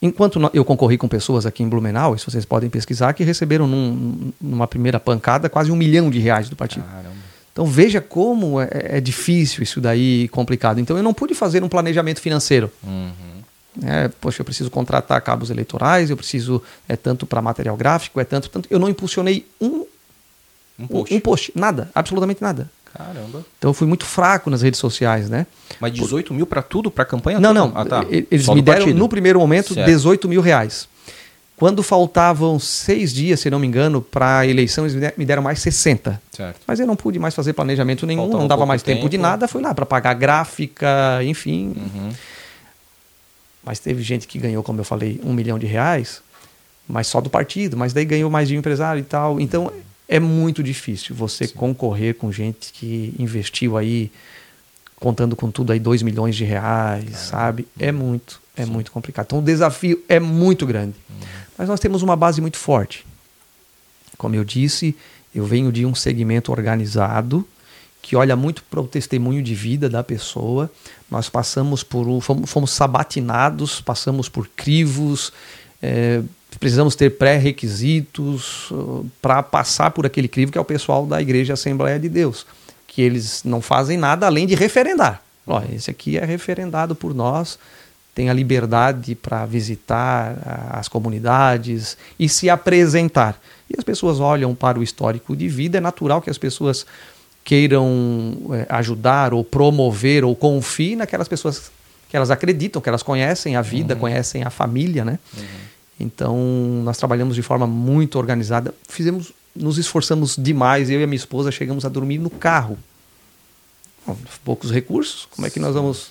Enquanto eu concorri com pessoas aqui em Blumenau, isso vocês podem pesquisar, que receberam num, numa primeira pancada quase um milhão de reais do partido. Caramba. Então veja como é, é, difícil isso daí, complicado. Então eu não pude fazer um planejamento financeiro. Uhum. É, poxa, eu preciso contratar cabos eleitorais, eu preciso é tanto para material gráfico, é tanto, tanto. Eu não impulsionei um um post. um post, nada, absolutamente nada. Caramba. Então eu fui muito fraco nas redes sociais, né? Mas 18 Por... mil para tudo, para campanha? Não, não. Ah, tá. Eles Só me deram partido. no primeiro momento certo. 18 mil reais. Quando faltavam seis dias, se não me engano, para a eleição, eles me deram mais 60. Certo. Mas eu não pude mais fazer planejamento nenhum, Faltava não dava mais tempo, tempo, de nada, fui lá para pagar gráfica, enfim. Uhum. Mas teve gente que ganhou, como eu falei, um milhão de reais, mas só do partido, mas daí ganhou mais de um empresário e tal. Então é muito difícil você Sim. concorrer com gente que investiu aí, contando com tudo aí, 2 milhões de reais, sabe? É muito, é Sim. muito complicado. Então o desafio é muito grande. Hum. Mas nós temos uma base muito forte. Como eu disse, eu venho de um segmento organizado que olha muito para o testemunho de vida da pessoa. Nós passamos por fomos, fomos sabatinados, passamos por crivos, é, precisamos ter pré-requisitos uh, para passar por aquele crivo que é o pessoal da Igreja Assembleia de Deus, que eles não fazem nada além de referendar. Ó, esse aqui é referendado por nós, tem a liberdade para visitar as comunidades e se apresentar. E as pessoas olham para o histórico de vida, é natural que as pessoas queiram é, ajudar ou promover ou confiem naquelas pessoas que elas acreditam, que elas conhecem a vida, uhum. conhecem a família, né? Uhum. Então, nós trabalhamos de forma muito organizada. Fizemos, nos esforçamos demais. Eu e a minha esposa chegamos a dormir no carro. Bom, poucos recursos, como é que nós vamos?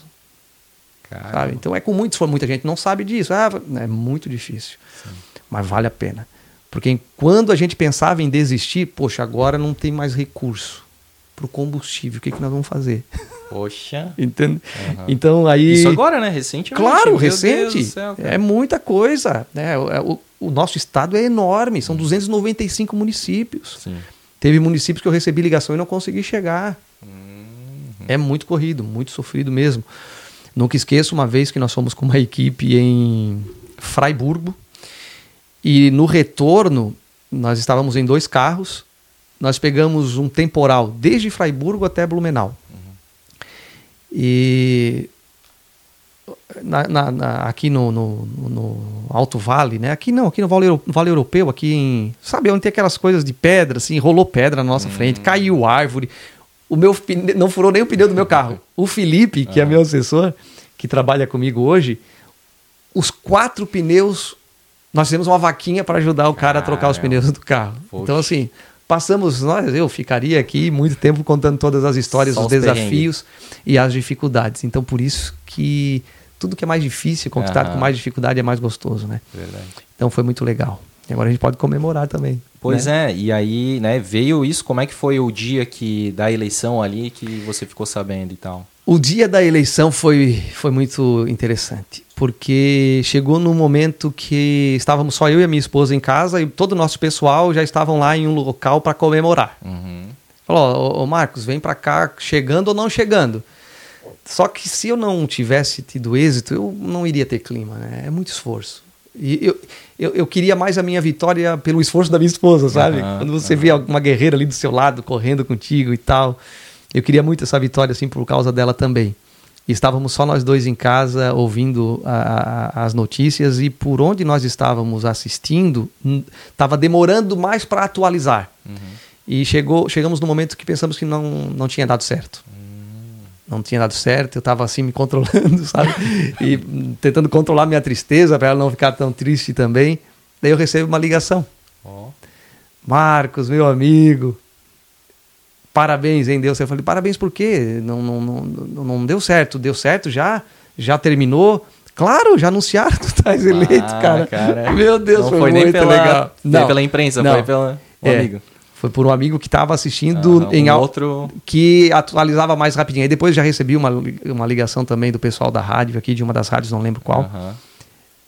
Então é com muito esforço, muita gente não sabe disso. Ah, é muito difícil. Sim. Mas vale a pena. Porque quando a gente pensava em desistir, poxa, agora não tem mais recurso para o combustível, o que, que nós vamos fazer? Poxa. Entende? Uhum. Então aí. Isso agora, né? Recente. Claro, recente. Céu, é muita coisa. Né? O, é, o, o, nosso estado é enorme, são 295 municípios. Sim. Teve municípios que eu recebi ligação e não consegui chegar. Uhum. É muito corrido, muito sofrido mesmo. Nunca esqueço uma vez que nós fomos com uma equipe em Freiburgo e no retorno nós estávamos em dois carros. Nós pegamos um temporal desde Freiburgo até Blumenau. Uhum. E na, na, na, aqui no, no, no, Alto Vale, né? Aqui não, aqui no Vale, vale Europeu, aqui em. Sabe onde tem aquelas coisas de pedra, assim, rolou pedra na nossa uhum. frente, caiu árvore o meu não furou nem o pneu do meu carro. O Felipe, que é meu assessor, que trabalha comigo hoje, os quatro pneus, nós fizemos uma vaquinha para ajudar o cara a trocar os pneus do carro. Poxa. Então, assim, passamos, nós, eu ficaria aqui muito tempo contando todas as histórias, Só os, desafios e as dificuldades. Então, por isso que tudo que é mais difícil, conquistar com mais dificuldade é mais gostoso, né? Verdade. Então foi muito legal. E agora a gente pode comemorar também. Pois né? é, e aí, né, veio isso, como é que foi o dia que da eleição ali que você ficou sabendo e tal? O dia da eleição foi, foi muito interessante, porque chegou no momento que estávamos só eu e a minha esposa em casa e todo o nosso pessoal já estavam lá em um local para comemorar. Uhum. Falou, ô, ô Marcos, vem para cá, chegando ou não chegando. Só que se eu não tivesse tido êxito, eu não iria ter clima, né? É muito esforço. E eu, eu, eu, queria mais a minha vitória pelo esforço da minha esposa, sabe? Uhum, Quando você uhum. vê uma guerreira ali do seu lado, correndo contigo e tal. Eu queria muito essa vitória, assim, por causa dela também. E estávamos só nós dois em casa, ouvindo a, a, as notícias, e por onde nós estávamos assistindo, estava demorando mais para atualizar. Uhum. E chegou, chegamos no momento que pensamos que não, não tinha dado certo não tinha dado certo, eu estava assim me controlando, sabe? E tentando controlar minha tristeza para ela não ficar tão triste também. Daí eu recebo uma ligação. Oh. Marcos, meu amigo, parabéns, hein, Deus. Eu falei, parabéns por quê? Não, não, não, não deu certo. Deu certo já? Já terminou? Claro, já anunciaram, tu estás eleito, ah, cara. cara. Meu Deus, não foi, foi muito pela, legal. Não, pela imprensa, não. foi pelo é, amigo. Foi por um amigo que estava assistindo ah, um em outro que atualizava mais rapidinho. Aí depois já recebi uma, uma ligação também do pessoal da rádio aqui, de uma das rádios, não lembro qual. Uhum.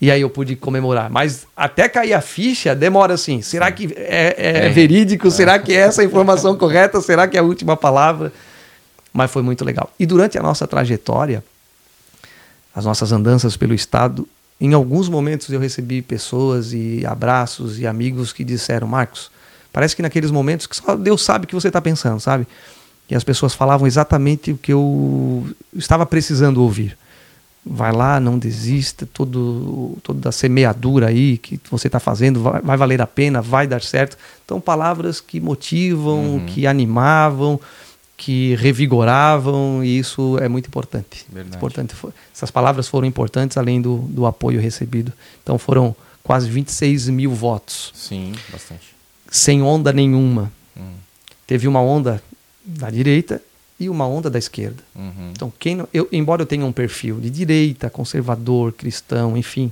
E aí eu pude comemorar. Mas até cair a ficha demora assim. Será que é, é, é. verídico? Será que é essa a informação correta? Será que é a última palavra? Mas foi muito legal. E durante a nossa trajetória, as nossas andanças pelo estado, em alguns momentos eu recebi pessoas e abraços e amigos que disseram: Marcos, Parece que naqueles momentos que só Deus sabe o que você está pensando, sabe? E as pessoas falavam exatamente o que eu estava precisando ouvir. Vai lá, não desista, todo, toda a semeadura aí que você está fazendo vai, vai, valer a pena, vai dar certo. Então, palavras que motivam, uhum. que animavam, que revigoravam, e isso é muito importante. Verdade. importante. Essas palavras foram importantes, além do, do apoio recebido. Então, foram quase 26 mil votos. Sim, bastante sem onda nenhuma. Uhum. Teve uma onda da direita e uma onda da esquerda. Uhum. Então, quem não, eu, embora eu tenha um perfil de direita, conservador, cristão, enfim.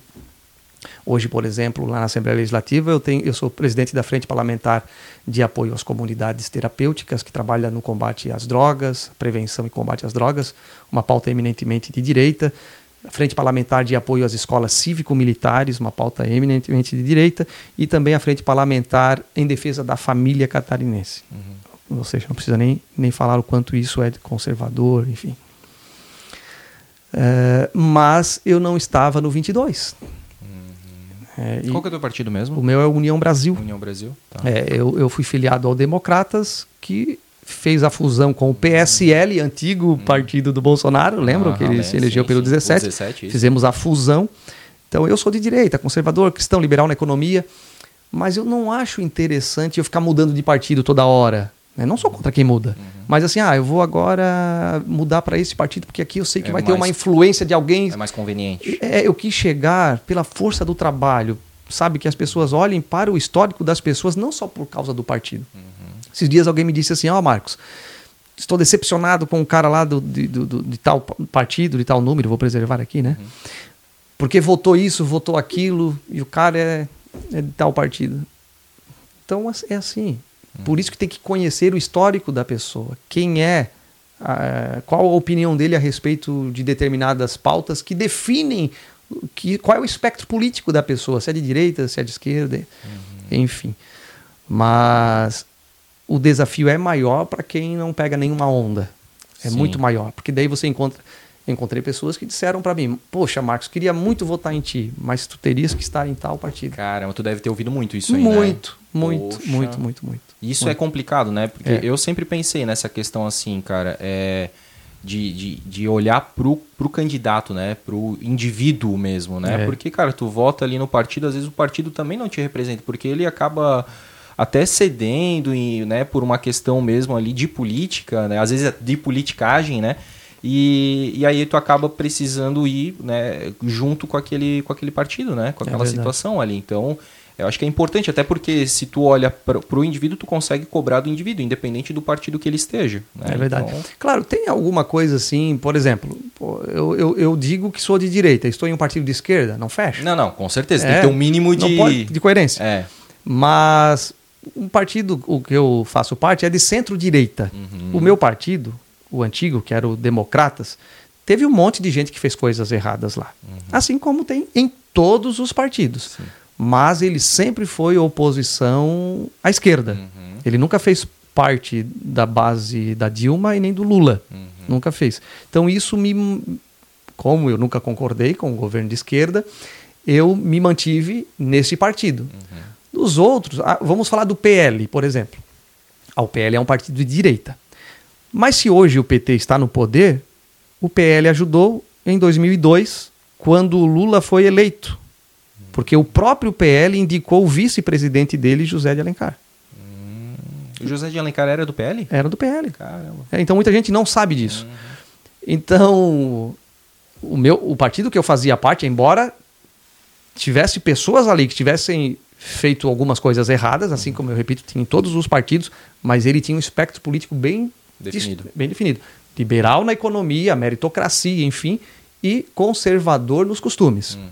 Hoje, por exemplo, lá na Assembleia Legislativa, eu, tenho, eu sou presidente da Frente Parlamentar de Apoio às Comunidades Terapêuticas, que trabalha no combate às drogas, prevenção e combate às drogas, uma pauta eminentemente de direita. Frente Parlamentar de Apoio às Escolas Cívico-Militares, uma pauta eminentemente de direita, e também a Frente Parlamentar em Defesa da Família Catarinense. Uhum. Ou seja, não precisa nem, nem falar o quanto isso é conservador, enfim. É, mas eu não estava no 22. É, Qual que é o teu partido mesmo? O meu é União Brasil. União Brasil. Tá. É, eu, eu fui filiado ao Democratas, que fez a fusão com o PSL, antigo hum. partido do Bolsonaro. Lembram ah, que ele se elegeu sim, pelo sim. 17? 17 Fizemos a fusão. Então eu sou de direita, conservador, cristão, liberal na economia. Mas eu não acho interessante eu ficar mudando de partido toda hora. Né? Não sou contra quem muda. Uhum. Mas assim, ah, eu vou agora mudar para esse partido porque aqui eu sei que é vai mais, ter uma influência de alguém. É mais conveniente. É, eu quis chegar pela força do trabalho, sabe? Que as pessoas olhem para o histórico das pessoas, não só por causa do partido. Uhum. Esses dias alguém me disse assim: Ó, oh, Marcos, estou decepcionado com um cara lá do, de, do, de tal partido, de tal número, vou preservar aqui, né? Uhum. Porque votou isso, votou aquilo, e o cara é, é de tal partido. Então é assim. Por isso que tem que conhecer o histórico da pessoa. Quem é, a, qual a opinião dele a respeito de determinadas pautas que definem que, qual é o espectro político da pessoa, se é de direita, se é de esquerda, uhum. enfim. Mas o desafio é maior para quem não pega nenhuma onda. É Sim. muito maior, porque daí você encontra encontrei pessoas que disseram para mim: Poxa, Marcos, queria muito votar em ti, mas tu terias que estar em tal partido. Caramba, tu deve ter ouvido muito isso aí, Muito, né? muito, Poxa. muito, muito, muito. Isso é complicado, né? Porque é. eu sempre pensei nessa questão assim, cara, é, de, de, de olhar pro, pro candidato, né? Pro indivíduo mesmo, né? É. Porque, cara, tu vota ali no partido, às vezes o partido também não te representa, porque ele acaba até cedendo, né, por uma questão mesmo ali de política, né, às vezes é de politicagem, né, e, e aí tu acaba precisando ir né, junto com aquele, com aquele partido, né? Com é aquela situação ali. Então, eu acho que é importante, até porque se tu olha para o indivíduo, tu consegue cobrar do indivíduo, independente do partido que ele esteja. Né? É verdade. Então... Claro, tem alguma coisa assim, por exemplo, eu, eu, eu, digo que sou de direita, estou em um partido de esquerda, não fecha? Não, não, com certeza. É, tem que ter um mínimo de. Pode, de coerência. É. Mas um partido, o que eu faço parte, é de centro-direita. Uhum. O meu partido, o antigo, que era o Democratas, teve um monte de gente que fez coisas erradas lá. Uhum. Assim como tem em todos os partidos. Sim. Mas ele sempre foi oposição à esquerda. Uhum. Ele nunca fez parte da base da Dilma e nem do Lula. Uhum. Nunca fez. Então isso me. Como eu nunca concordei com o governo de esquerda, eu me mantive nesse partido. Uhum. Dos outros, ah, vamos falar do PL, por exemplo. Ah, o PL é um partido de direita. Mas se hoje o PT está no poder, o PL ajudou em 2002, quando o Lula foi eleito. Porque o próprio PL indicou o vice-presidente dele, José de Alencar. Hum, o José de Alencar era do PL? Era do PL. Caramba. É, então muita gente não sabe disso. Uhum. Então, o, meu, o partido que eu fazia parte, embora tivesse pessoas ali que tivessem feito algumas coisas erradas, assim como eu repito, tinha em todos os partidos, mas ele tinha um espectro político bem Definido. Bem definido. Liberal na economia, meritocracia, enfim, e conservador nos costumes. Uhum.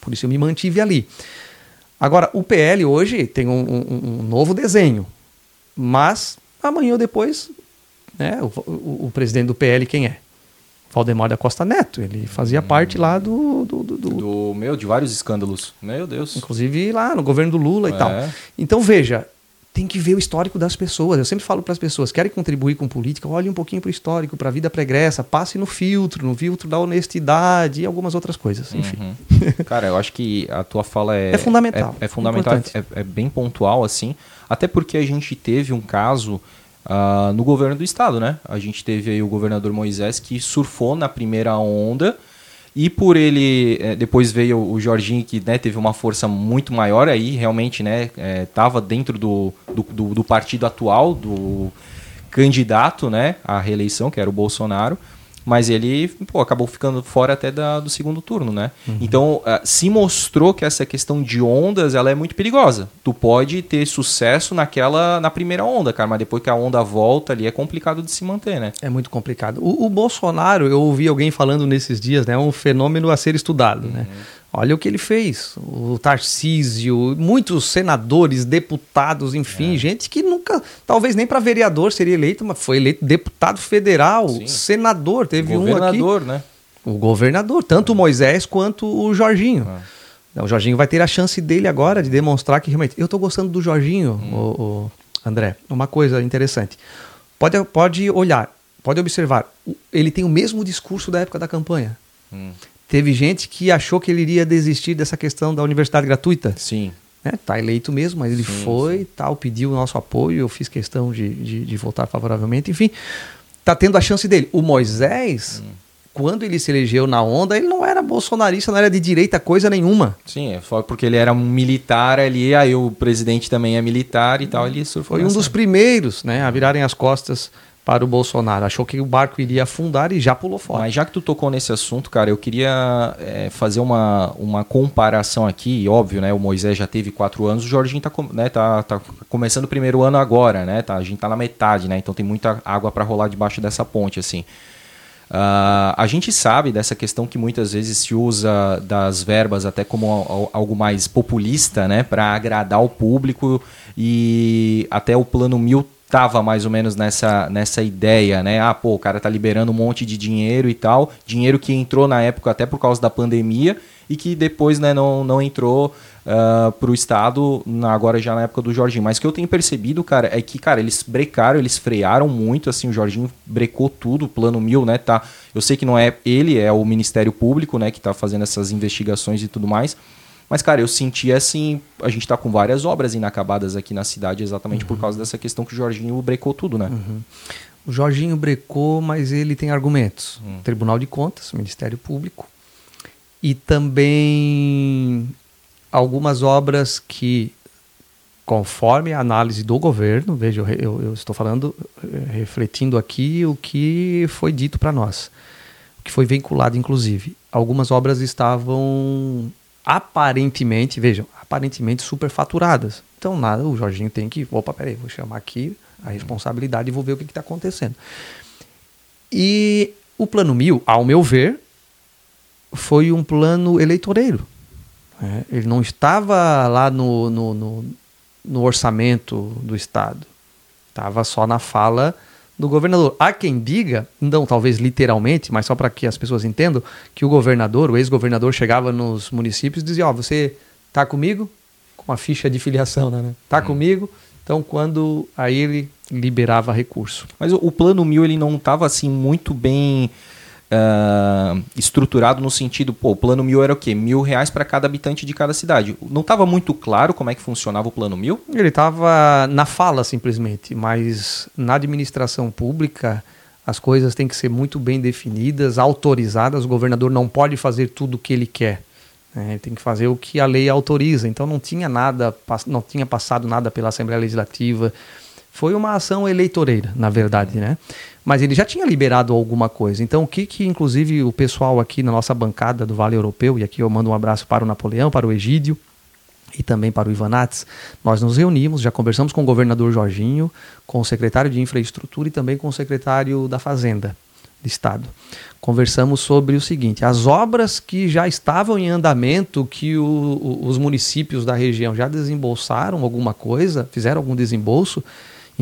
Por isso eu me mantive ali. Agora, o PL hoje tem um, um, um novo desenho, mas amanhã ou depois, né, o, o, o, presidente do PL quem é? Valdemar da Costa Neto. Ele fazia hum. parte lá do do, do, do, do. meu, de vários escândalos. Meu Deus. Inclusive lá no governo do Lula é. e tal. Então, veja, tem que ver o histórico das pessoas. Eu sempre falo para as pessoas, querem contribuir com política, olhe um pouquinho para o histórico, para a vida pregressa, passe no filtro, no filtro da honestidade e algumas outras coisas, enfim. Uhum. Cara, eu acho que a tua fala é... É fundamental. É, é fundamental, é, é, bem pontual, assim, até porque a gente teve um caso uh, no governo do estado, né? A gente teve aí o governador Moisés que surfou na primeira onda e por ele, é, depois veio o Jorginho, que né, teve uma força muito maior aí, realmente, né? Estava é, dentro do, do, do, partido atual, do candidato né, à reeleição, que era o Bolsonaro. Mas ele pô, acabou ficando fora até da, do segundo turno, né? Uhum. Então, uh, se mostrou que essa questão de ondas ela é muito perigosa. Tu pode ter sucesso naquela na primeira onda, cara, mas depois que a onda volta ali é complicado de se manter, né? É muito complicado. O, o Bolsonaro, eu ouvi alguém falando nesses dias, né? É um fenômeno a ser estudado, né? uhum. né? Olha o que ele fez. O Tarcísio, muitos senadores, deputados, enfim, é. gente que nunca, talvez nem para vereador seria eleito, mas foi eleito deputado federal, Sim. senador. Teve Governador, um aqui. né? O governador, tanto o Moisés quanto o Jorginho. O Jorginho vai ter a chance dele agora de demonstrar que realmente. Eu estou gostando do Jorginho, hum. o, o, André. Uma coisa interessante. Pode, pode olhar, pode observar. Ele tem o mesmo discurso da época da campanha. Hum. Teve gente que achou que ele iria desistir dessa questão da universidade gratuita. Sim. Né? Tá eleito mesmo, mas ele sim, foi, sim. tal, pediu o nosso apoio. Eu fiz questão de, de, de votar favoravelmente. Enfim, tá tendo a chance dele. O Moisés. Hum quando ele se elegeu na onda, ele não era bolsonarista, não era de direita coisa nenhuma. Sim, é só porque ele era um militar ali, aí o presidente também é militar e tal, ele surfou. Foi um dos primeiros, né, a virarem as costas para o Bolsonaro. Achou que o barco iria afundar e já pulou fora. Mas já que tu tocou nesse assunto, cara, eu queria é, fazer uma, uma comparação aqui. Óbvio, né? O Moisés já teve quatro anos, o Jorginho tá, né, tá, tá começando o primeiro ano agora, né? Tá, a gente tá na metade, né? Então tem muita água para rolar debaixo dessa ponte, assim. Uh, a gente sabe dessa questão que muitas vezes se usa das verbas até como algo mais populista, né, para agradar o público e até o plano mil tava mais ou menos nessa, nessa ideia, né? Ah, pô, o cara tá liberando um monte de dinheiro e tal, dinheiro que entrou na época até por causa da pandemia e que depois né, não, não entrou uh, pro Estado na, agora já na época do Jorginho. Mas o que eu tenho percebido, cara, é que, cara, eles brecaram, eles frearam muito, assim, o Jorginho brecou tudo, o plano mil, né, tá... Eu sei que não é ele, é o Ministério Público, né, que tá fazendo essas investigações e tudo mais, mas, cara, eu senti assim, a gente tá com várias obras inacabadas aqui na cidade exatamente uhum. por causa dessa questão que o Jorginho brecou tudo, né? Uhum. O Jorginho brecou, mas ele tem argumentos. Uhum. Tribunal de Contas, Ministério Público. E também algumas obras que, conforme a análise do governo, veja, eu, eu estou falando, refletindo aqui o que foi dito para nós, o que foi vinculado, inclusive. Algumas obras estavam aparentemente, vejam, aparentemente superfaturadas. Então, nada, o Jorginho tem que, opa, peraí, vou chamar aqui a responsabilidade e vou ver o que está acontecendo. E o plano mil, ao meu ver, foi um plano eleitoreiro. É, ele não estava lá no, no, no, no orçamento do Estado. Estava só na fala do governador. Há quem diga, não talvez literalmente, mas só para que as pessoas entendam, que o governador, o ex-governador, chegava nos municípios e dizia: Ó, oh, você está comigo? Com a ficha de filiação, né? Está hum. comigo? Então, quando aí ele liberava recurso. Mas o, o plano mil ele não estava assim muito bem uh, estruturado no sentido, pô, o plano mil era o quê? Mil reais para cada habitante de cada cidade. Não estava muito claro como é que funcionava o plano mil? Ele estava na fala, simplesmente, mas na administração pública as coisas têm que ser muito bem definidas, autorizadas. O governador não pode fazer tudo o que ele quer. Né? Ele tem que fazer o que a lei autoriza. Então não tinha nada, não tinha passado nada pela Assembleia Legislativa. Foi uma ação eleitoreira, na verdade, né? mas ele já tinha liberado alguma coisa. Então, o que, que inclusive o pessoal aqui na nossa bancada do Vale Europeu, e aqui eu mando um abraço para o Napoleão, para o Egídio e também para o Ivanates, nós nos reunimos, já conversamos com o governador Jorginho, com o secretário de Infraestrutura e também com o secretário da Fazenda do Estado. Conversamos sobre o seguinte: as obras que já estavam em andamento, que o, o, os municípios da região já desembolsaram alguma coisa, fizeram algum desembolso,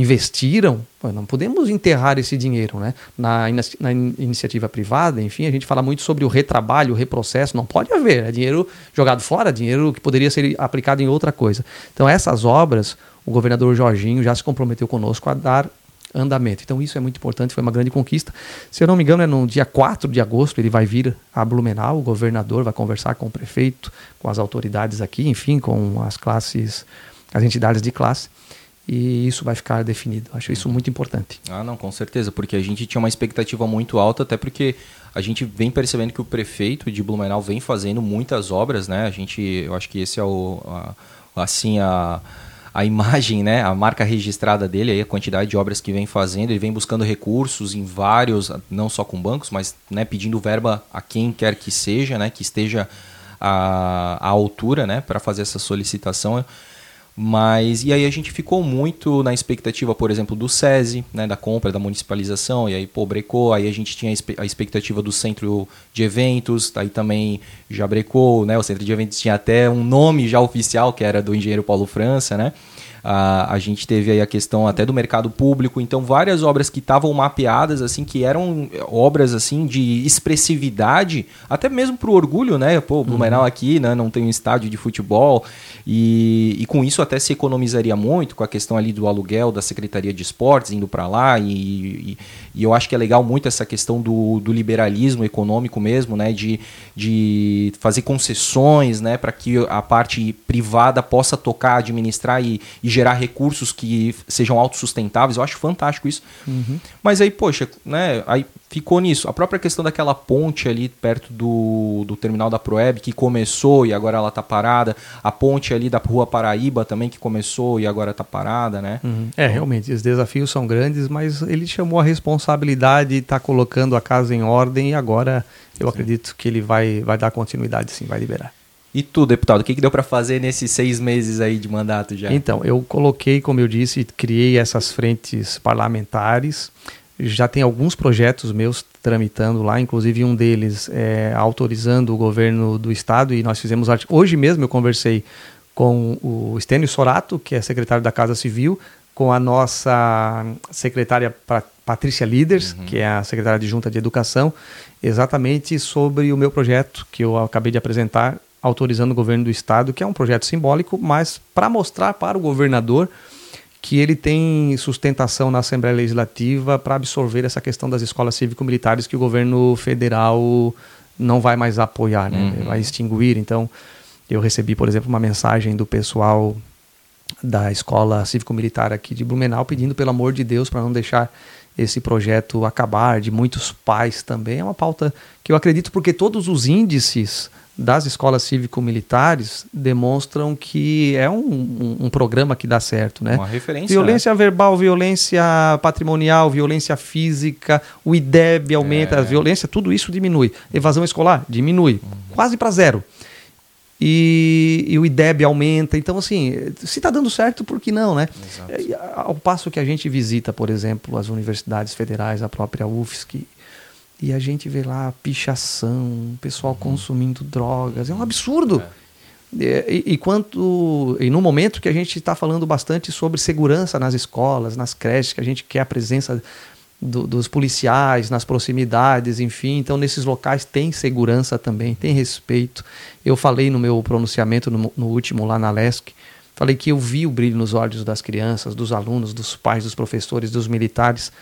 investiram, não podemos enterrar esse dinheiro, né? Na, na, iniciativa privada, enfim, a gente fala muito sobre o retrabalho, o reprocesso, não pode haver, é dinheiro jogado fora, dinheiro que poderia ser aplicado em outra coisa. Então essas obras, o governador Jorginho já se comprometeu conosco a dar andamento. Então isso é muito importante, foi uma grande conquista. Se eu não me engano, é no dia 4 de agosto ele vai vir a Blumenau, o governador vai conversar com o prefeito, com as autoridades aqui, enfim, com as classes, as entidades de classe e isso vai ficar definido. Acho isso muito importante. Ah, não, com certeza, porque a gente tinha uma expectativa muito alta, até porque a gente vem percebendo que o prefeito de Blumenau vem fazendo muitas obras, né? A gente, eu acho que esse é o, a, assim, a, a imagem, né? A marca registrada dele, aí, a quantidade de obras que vem fazendo, ele vem buscando recursos em vários, não só com bancos, mas né, pedindo verba a quem quer que seja, né? Que esteja à, altura, né? Para fazer essa solicitação. Mas, e aí a gente ficou muito na expectativa, por exemplo, do SESI, né, da compra, da municipalização, e aí, pô, brecou, aí a gente tinha a expectativa do centro de eventos, aí também já brecou, né, o centro de eventos tinha até um nome já oficial, que era do engenheiro Paulo França, né, a, a gente teve aí a questão até do mercado público, então várias obras que estavam mapeadas, assim, que eram obras, assim, de expressividade, até mesmo para o orgulho, né? Pô, Blumenau uhum. aqui, né? Não tem um estádio de futebol e, e com isso até se economizaria muito com a questão ali do aluguel da Secretaria de Esportes indo para lá e, e, e, eu acho que é legal muito essa questão do, do liberalismo econômico mesmo, né? De, de fazer concessões, né? Para que a parte privada possa tocar, administrar e, e e gerar recursos que sejam autossustentáveis. Eu acho fantástico isso. Uhum. Mas aí, poxa, né? Aí ficou nisso. A própria questão daquela ponte ali perto do, do terminal da Proeb, que começou e agora ela está parada. A ponte ali da Rua Paraíba também, que começou e agora está parada, né? Uhum. É, realmente, os desafios são grandes, mas ele chamou a responsabilidade e está colocando a casa em ordem e agora eu sim. acredito que ele vai, vai dar continuidade, sim, vai liberar. E tu, deputado, o que, que deu para fazer nesses seis meses aí de mandato já? Então, eu coloquei, como eu disse, criei essas frentes parlamentares. Já tem alguns projetos meus tramitando lá, inclusive um deles é, autorizando o governo do estado e nós fizemos hoje mesmo eu conversei com o Estênio Sorato, que é secretário da Casa Civil, com a nossa secretária Patrícia Líderes, uhum. que é a secretária de Junta de Educação, exatamente sobre o meu projeto que eu acabei de apresentar autorizando o governo do estado, que é um projeto simbólico, mas para mostrar para o governador que ele tem sustentação na Assembleia Legislativa para absorver essa questão das escolas cívico-militares que o governo federal não vai mais apoiar, né? Uhum. vai extinguir. Então, eu recebi, por exemplo, uma mensagem do pessoal da escola cívico-militar aqui de Blumenau pedindo, pelo amor de Deus, para não deixar esse projeto acabar, de muitos pais também. É uma pauta que eu acredito porque todos os índices das escolas cívico-militares demonstram que é um, um, um, programa que dá certo, né? Uma referência. Violência né? verbal, violência patrimonial, violência física, o IDEB aumenta, é. a violência, tudo isso diminui. Evasão escolar diminui, uhum. quase para zero. E, e, o IDEB aumenta. Então, assim, se está dando certo, por que não, né? Exato. Ao passo que a gente visita, por exemplo, as universidades federais, a própria UFSC, e a gente vê lá pichação, pessoal uhum. consumindo drogas. É um absurdo. É. E, e, quanto, e no momento que a gente está falando bastante sobre segurança nas escolas, nas creches, que a gente quer a presença do, dos policiais nas proximidades, enfim. Então, nesses locais tem segurança também, tem respeito. Eu falei no meu pronunciamento, no, no último lá na LESC, falei que eu vi o brilho nos olhos das crianças, dos alunos, dos pais, dos professores, dos militares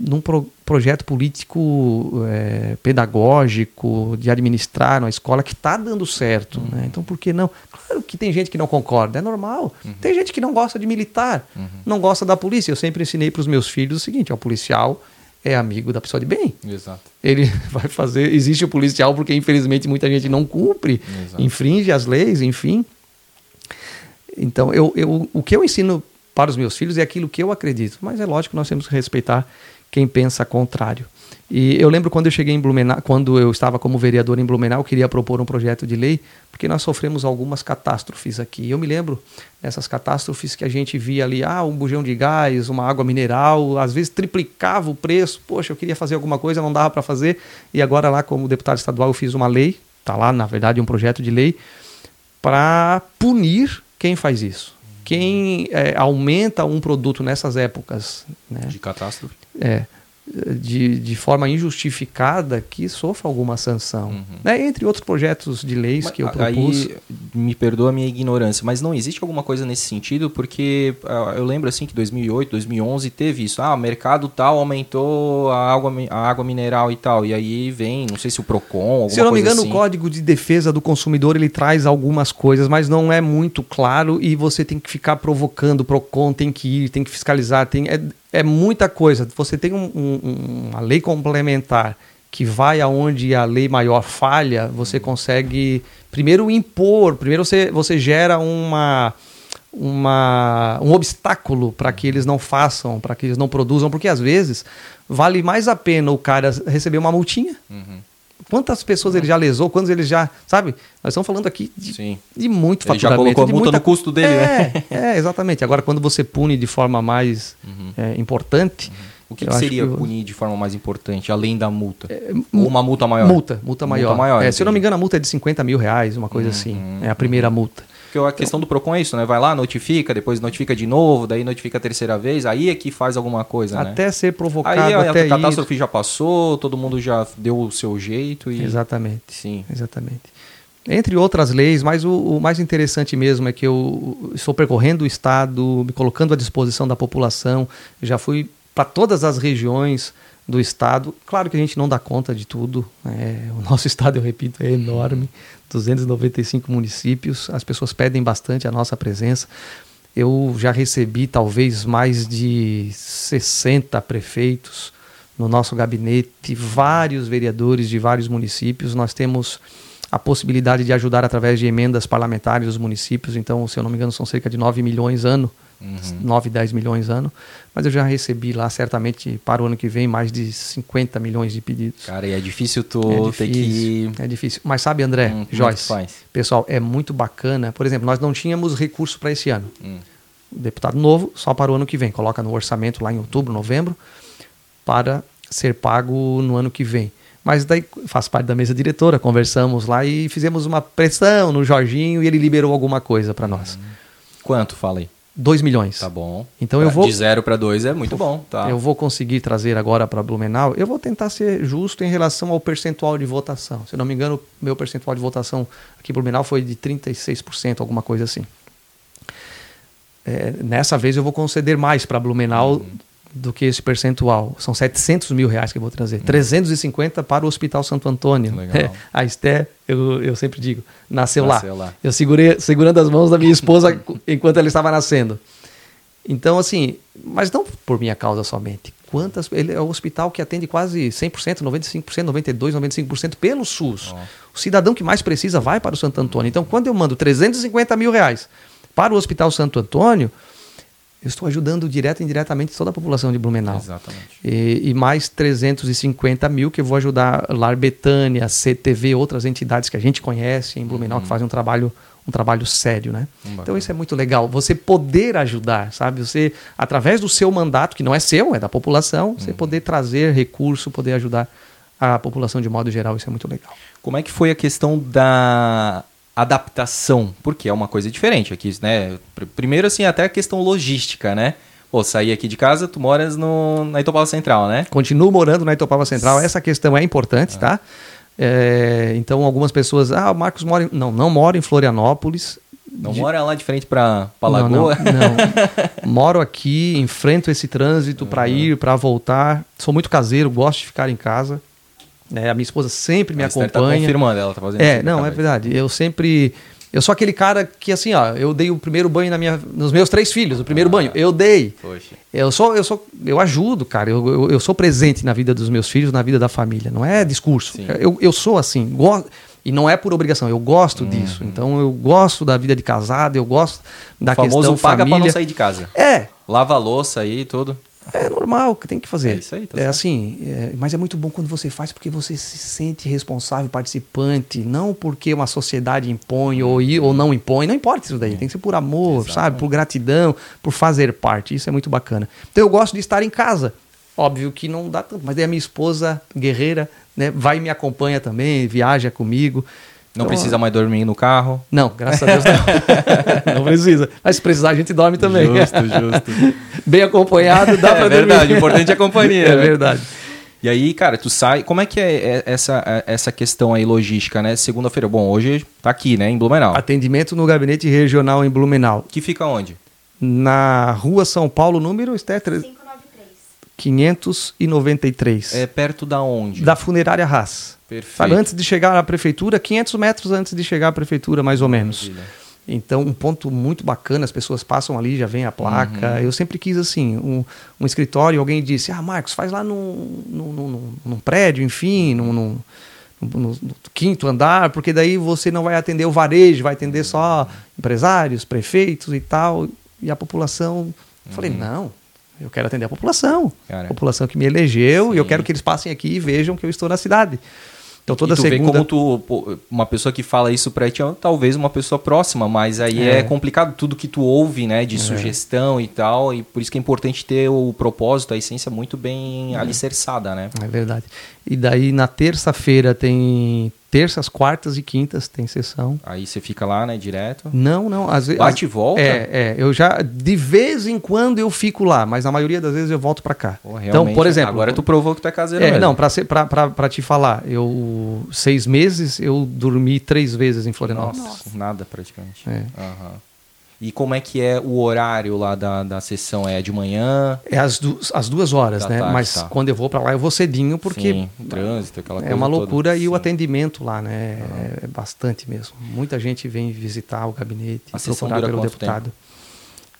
num pro, projeto político é, pedagógico de administrar uma escola que está dando certo. Uhum. Né? Então, por que não? Claro que tem gente que não concorda, é normal. Uhum. Tem gente que não gosta de militar, uhum. não gosta da polícia. Eu sempre ensinei para os meus filhos o seguinte: o policial é amigo da pessoa de bem. Exato. Ele vai fazer. Existe o policial porque, infelizmente, muita gente não cumpre, Exato. infringe as leis, enfim. Então, eu, eu, o que eu ensino para os meus filhos é aquilo que eu acredito. Mas é lógico que nós temos que respeitar quem pensa contrário. E eu lembro quando eu cheguei em Blumenau, quando eu estava como vereador em Blumenau, queria propor um projeto de lei, porque nós sofremos algumas catástrofes aqui. Eu me lembro dessas catástrofes que a gente via ali, ah, um bujão de gás, uma água mineral, às vezes triplicava o preço. Poxa, eu queria fazer alguma coisa, não dava para fazer. E agora lá como deputado estadual eu fiz uma lei, tá lá na verdade um projeto de lei para punir quem faz isso quem é, aumenta um produto nessas épocas né, de catástrofe é, de, de forma injustificada que sofra alguma sanção. Uhum. Né? Entre outros projetos de leis mas, que eu propus. Aí, me perdoa a minha ignorância, mas não existe alguma coisa nesse sentido? Porque uh, eu lembro assim que 2008, 2011 teve isso. Ah, o mercado tal aumentou a água, a água mineral e tal. E aí vem, não sei se o PROCON, Se eu não me engano, assim. o Código de Defesa do Consumidor ele traz algumas coisas, mas não é muito claro e você tem que ficar provocando. O PROCON tem que ir, tem que fiscalizar, tem, é, é muita coisa. Você tem um, um, uma lei complementar que vai aonde a lei maior falha, você consegue primeiro impor, primeiro você, você gera uma, uma, um obstáculo para que eles não façam, para que eles não produzam, porque às vezes vale mais a pena o cara receber uma multinha. Uhum. Quantas pessoas ele já lesou, quantos ele já. Sabe? Nós estamos falando aqui de, Sim. de muito ele faturamento. já colocou a multa muita... no custo dele, é, né? É, exatamente. Agora, quando você pune de forma mais uhum. é, importante. Uhum. O que, que seria que punir de forma mais importante, além da multa? É, Ou uma multa maior? Multa, multa maior. Multa maior é, se eu não me engano, a multa é de 50 mil reais, uma coisa uhum. assim. É a primeira multa. Porque a questão do PROCON é isso, né? Vai lá, notifica, depois notifica de novo, daí notifica a terceira vez, aí é que faz alguma coisa, né? Até ser provocado, Aí a, até a catástrofe ir. já passou, todo mundo já deu o seu jeito e... Exatamente. Sim. Exatamente. Entre outras leis, mas o, o mais interessante mesmo é que eu estou percorrendo o Estado, me colocando à disposição da população, já fui para todas as regiões do Estado. Claro que a gente não dá conta de tudo, né? o nosso Estado, eu repito, é enorme 295 municípios, as pessoas pedem bastante a nossa presença. Eu já recebi talvez mais de 60 prefeitos no nosso gabinete, vários vereadores de vários municípios. Nós temos a possibilidade de ajudar através de emendas parlamentares os municípios. Então, se eu não me engano, são cerca de 9 milhões ano, uhum. 9, 10 milhões ano. Mas eu já recebi lá, certamente, para o ano que vem, mais de 50 milhões de pedidos. Cara, e é difícil tu é ter difícil, que... É difícil. Mas sabe, André, hum, Joyce, pessoal, é muito bacana. Por exemplo, nós não tínhamos recurso para esse ano. Hum. Deputado novo, só para o ano que vem. Coloca no orçamento lá em outubro, novembro, para ser pago no ano que vem. Mas daí faz parte da mesa diretora, conversamos lá e fizemos uma pressão no Jorginho e ele liberou alguma coisa para nós. Quanto, fala aí? 2 milhões. Tá bom. Então eu vou de zero para dois é muito bom, tá? Eu vou conseguir trazer agora para Blumenau. Eu vou tentar ser justo em relação ao percentual de votação. Se eu não me engano, meu percentual de votação aqui em Blumenau foi de 36%, alguma coisa assim. É, nessa vez eu vou conceder mais para Blumenau uhum. Do que esse percentual. São 700 mil reais que eu vou trazer. Uhum. 350 para o Hospital Santo Antônio. É, a Esté, eu, eu sempre digo, nasceu, nasceu lá. lá. Eu segurei segurando as mãos da minha esposa enquanto ela estava nascendo. Então, assim, mas não por minha causa somente. Quantas, ele é o hospital que atende quase 100%, 95%, 92%, 95% pelo SUS. Oh. O cidadão que mais precisa vai para o Santo Antônio. Então, quando eu mando 350 mil reais para o Hospital Santo Antônio, eu estou ajudando direto e indiretamente toda a população de Blumenau. Exatamente. E, e, mais 350 mil que eu vou ajudar Lar Betânia, CTV, outras entidades que a gente conhece em Blumenau uhum. que fazem um trabalho um trabalho sério, né? Então isso é muito legal, você poder ajudar, sabe? Você através do seu mandato, que não é seu, é da população, você uhum. poder trazer recurso, poder ajudar a população de modo geral, isso é muito legal. Como é que foi a questão da adaptação? Porque é uma coisa diferente aqui, né? Primeiro assim, até a questão logística, né? Pô, sair aqui de casa, tu moras no, na Itopava Central, né? Continuo morando na Itopava Central, essa questão é importante, ah. tá? É, então algumas pessoas, ah, o Marcos mora em... Não, não mora em Florianópolis. Não de... mora lá de frente para Lagoa? Não, não, não. Moro aqui, enfrento esse trânsito uhum. para ir, para voltar. Sou muito caseiro, gosto de ficar em casa. É, a minha esposa sempre me a acompanha. Tá confirmando, ela tá fazendo É, não, é verdade. Eu sempre eu sou aquele cara que, assim, ó, eu dei o primeiro banho na minha, nos meus três filhos, o primeiro ah, banho. Eu dei. Poxa. Eu sou, eu sou, eu ajudo, cara. Eu, eu, eu, sou presente na vida dos meus filhos, na vida da família. Não é discurso. Eu, eu sou assim, gosto. E não é por obrigação, eu gosto uhum. disso. Então eu gosto da vida de casado, eu gosto da o famoso questão paga família. pra não sair de casa. É. Lava a louça aí e tudo. É normal que tem que fazer. É isso aí, tá É assim, é, mas é muito bom quando você faz porque você se sente responsável, participante, não porque uma sociedade impõe ou, ou não impõe, não importa isso daí, tem que ser por amor, Exatamente. sabe, por gratidão, por fazer parte, isso é muito bacana. Então eu gosto de estar em casa, óbvio que não dá tanto, mas daí a minha esposa guerreira, né, vai e me acompanha também, viaja comigo, não então, precisa mais dormir no carro? Não, graças a Deus não. não precisa. Mas se precisar, a gente dorme também. Justo, justo. Bem acompanhado, dá é, pra dormir. É verdade, o importante é a companhia. É né? verdade. E aí, cara, tu sai. Como é que é essa, essa questão aí logística, né? Segunda-feira. Bom, hoje tá aqui, né? Em Blumenau. Atendimento no gabinete regional em Blumenau. Que fica onde? Na rua São Paulo, número Esté, 593. É perto da onde? Da funerária Haas. Perfeito. Sabe, antes de chegar à prefeitura, 500 metros antes de chegar à prefeitura, mais ou menos. Maravilha. Então, um ponto muito bacana, as pessoas passam ali, já vem a placa. Uhum. Eu sempre quis, assim, um, um escritório, alguém disse, ah, Marcos, faz lá num, num, num, num prédio, enfim, num, no, quinto andar, porque daí você não vai atender o varejo, vai atender só empresários, prefeitos e tal, e a população. Eu falei, uhum. não, eu quero atender a população. Cara. A população que me elegeu, Sim. e eu quero que eles passem aqui e vejam que eu estou na cidade. Então toda e tu segunda... vê como tu, uma pessoa que fala isso para ti é talvez uma pessoa próxima, mas aí é, é complicado tudo que tu ouve, né, de é. sugestão e tal, e por isso que é importante ter o propósito, a essência muito bem é. alicerçada, né? É verdade. E daí na terça-feira tem Terças, quartas e quintas tem sessão. Aí você fica lá, né, direto. Não, não. Às vezes, Bate e volta? É, é. Eu já. De vez em quando eu fico lá, mas na maioria das vezes eu volto para cá. Pô, então, por exemplo. Agora tu provou que tu é caseiro É, mesmo. não, pra te falar, eu. Seis meses eu dormi três vezes em Florianópolis. Nossa, nada praticamente. É. Aham. E como é que é o horário lá da, da sessão? É de manhã? É às, du as duas horas, né? tarde, mas tá. quando eu vou para lá, eu vou cedinho, porque Sim, o trânsito, aquela é coisa uma toda. loucura e o Sim. atendimento lá, né? É bastante mesmo. Muita gente vem visitar o gabinete, A procurar pelo deputado.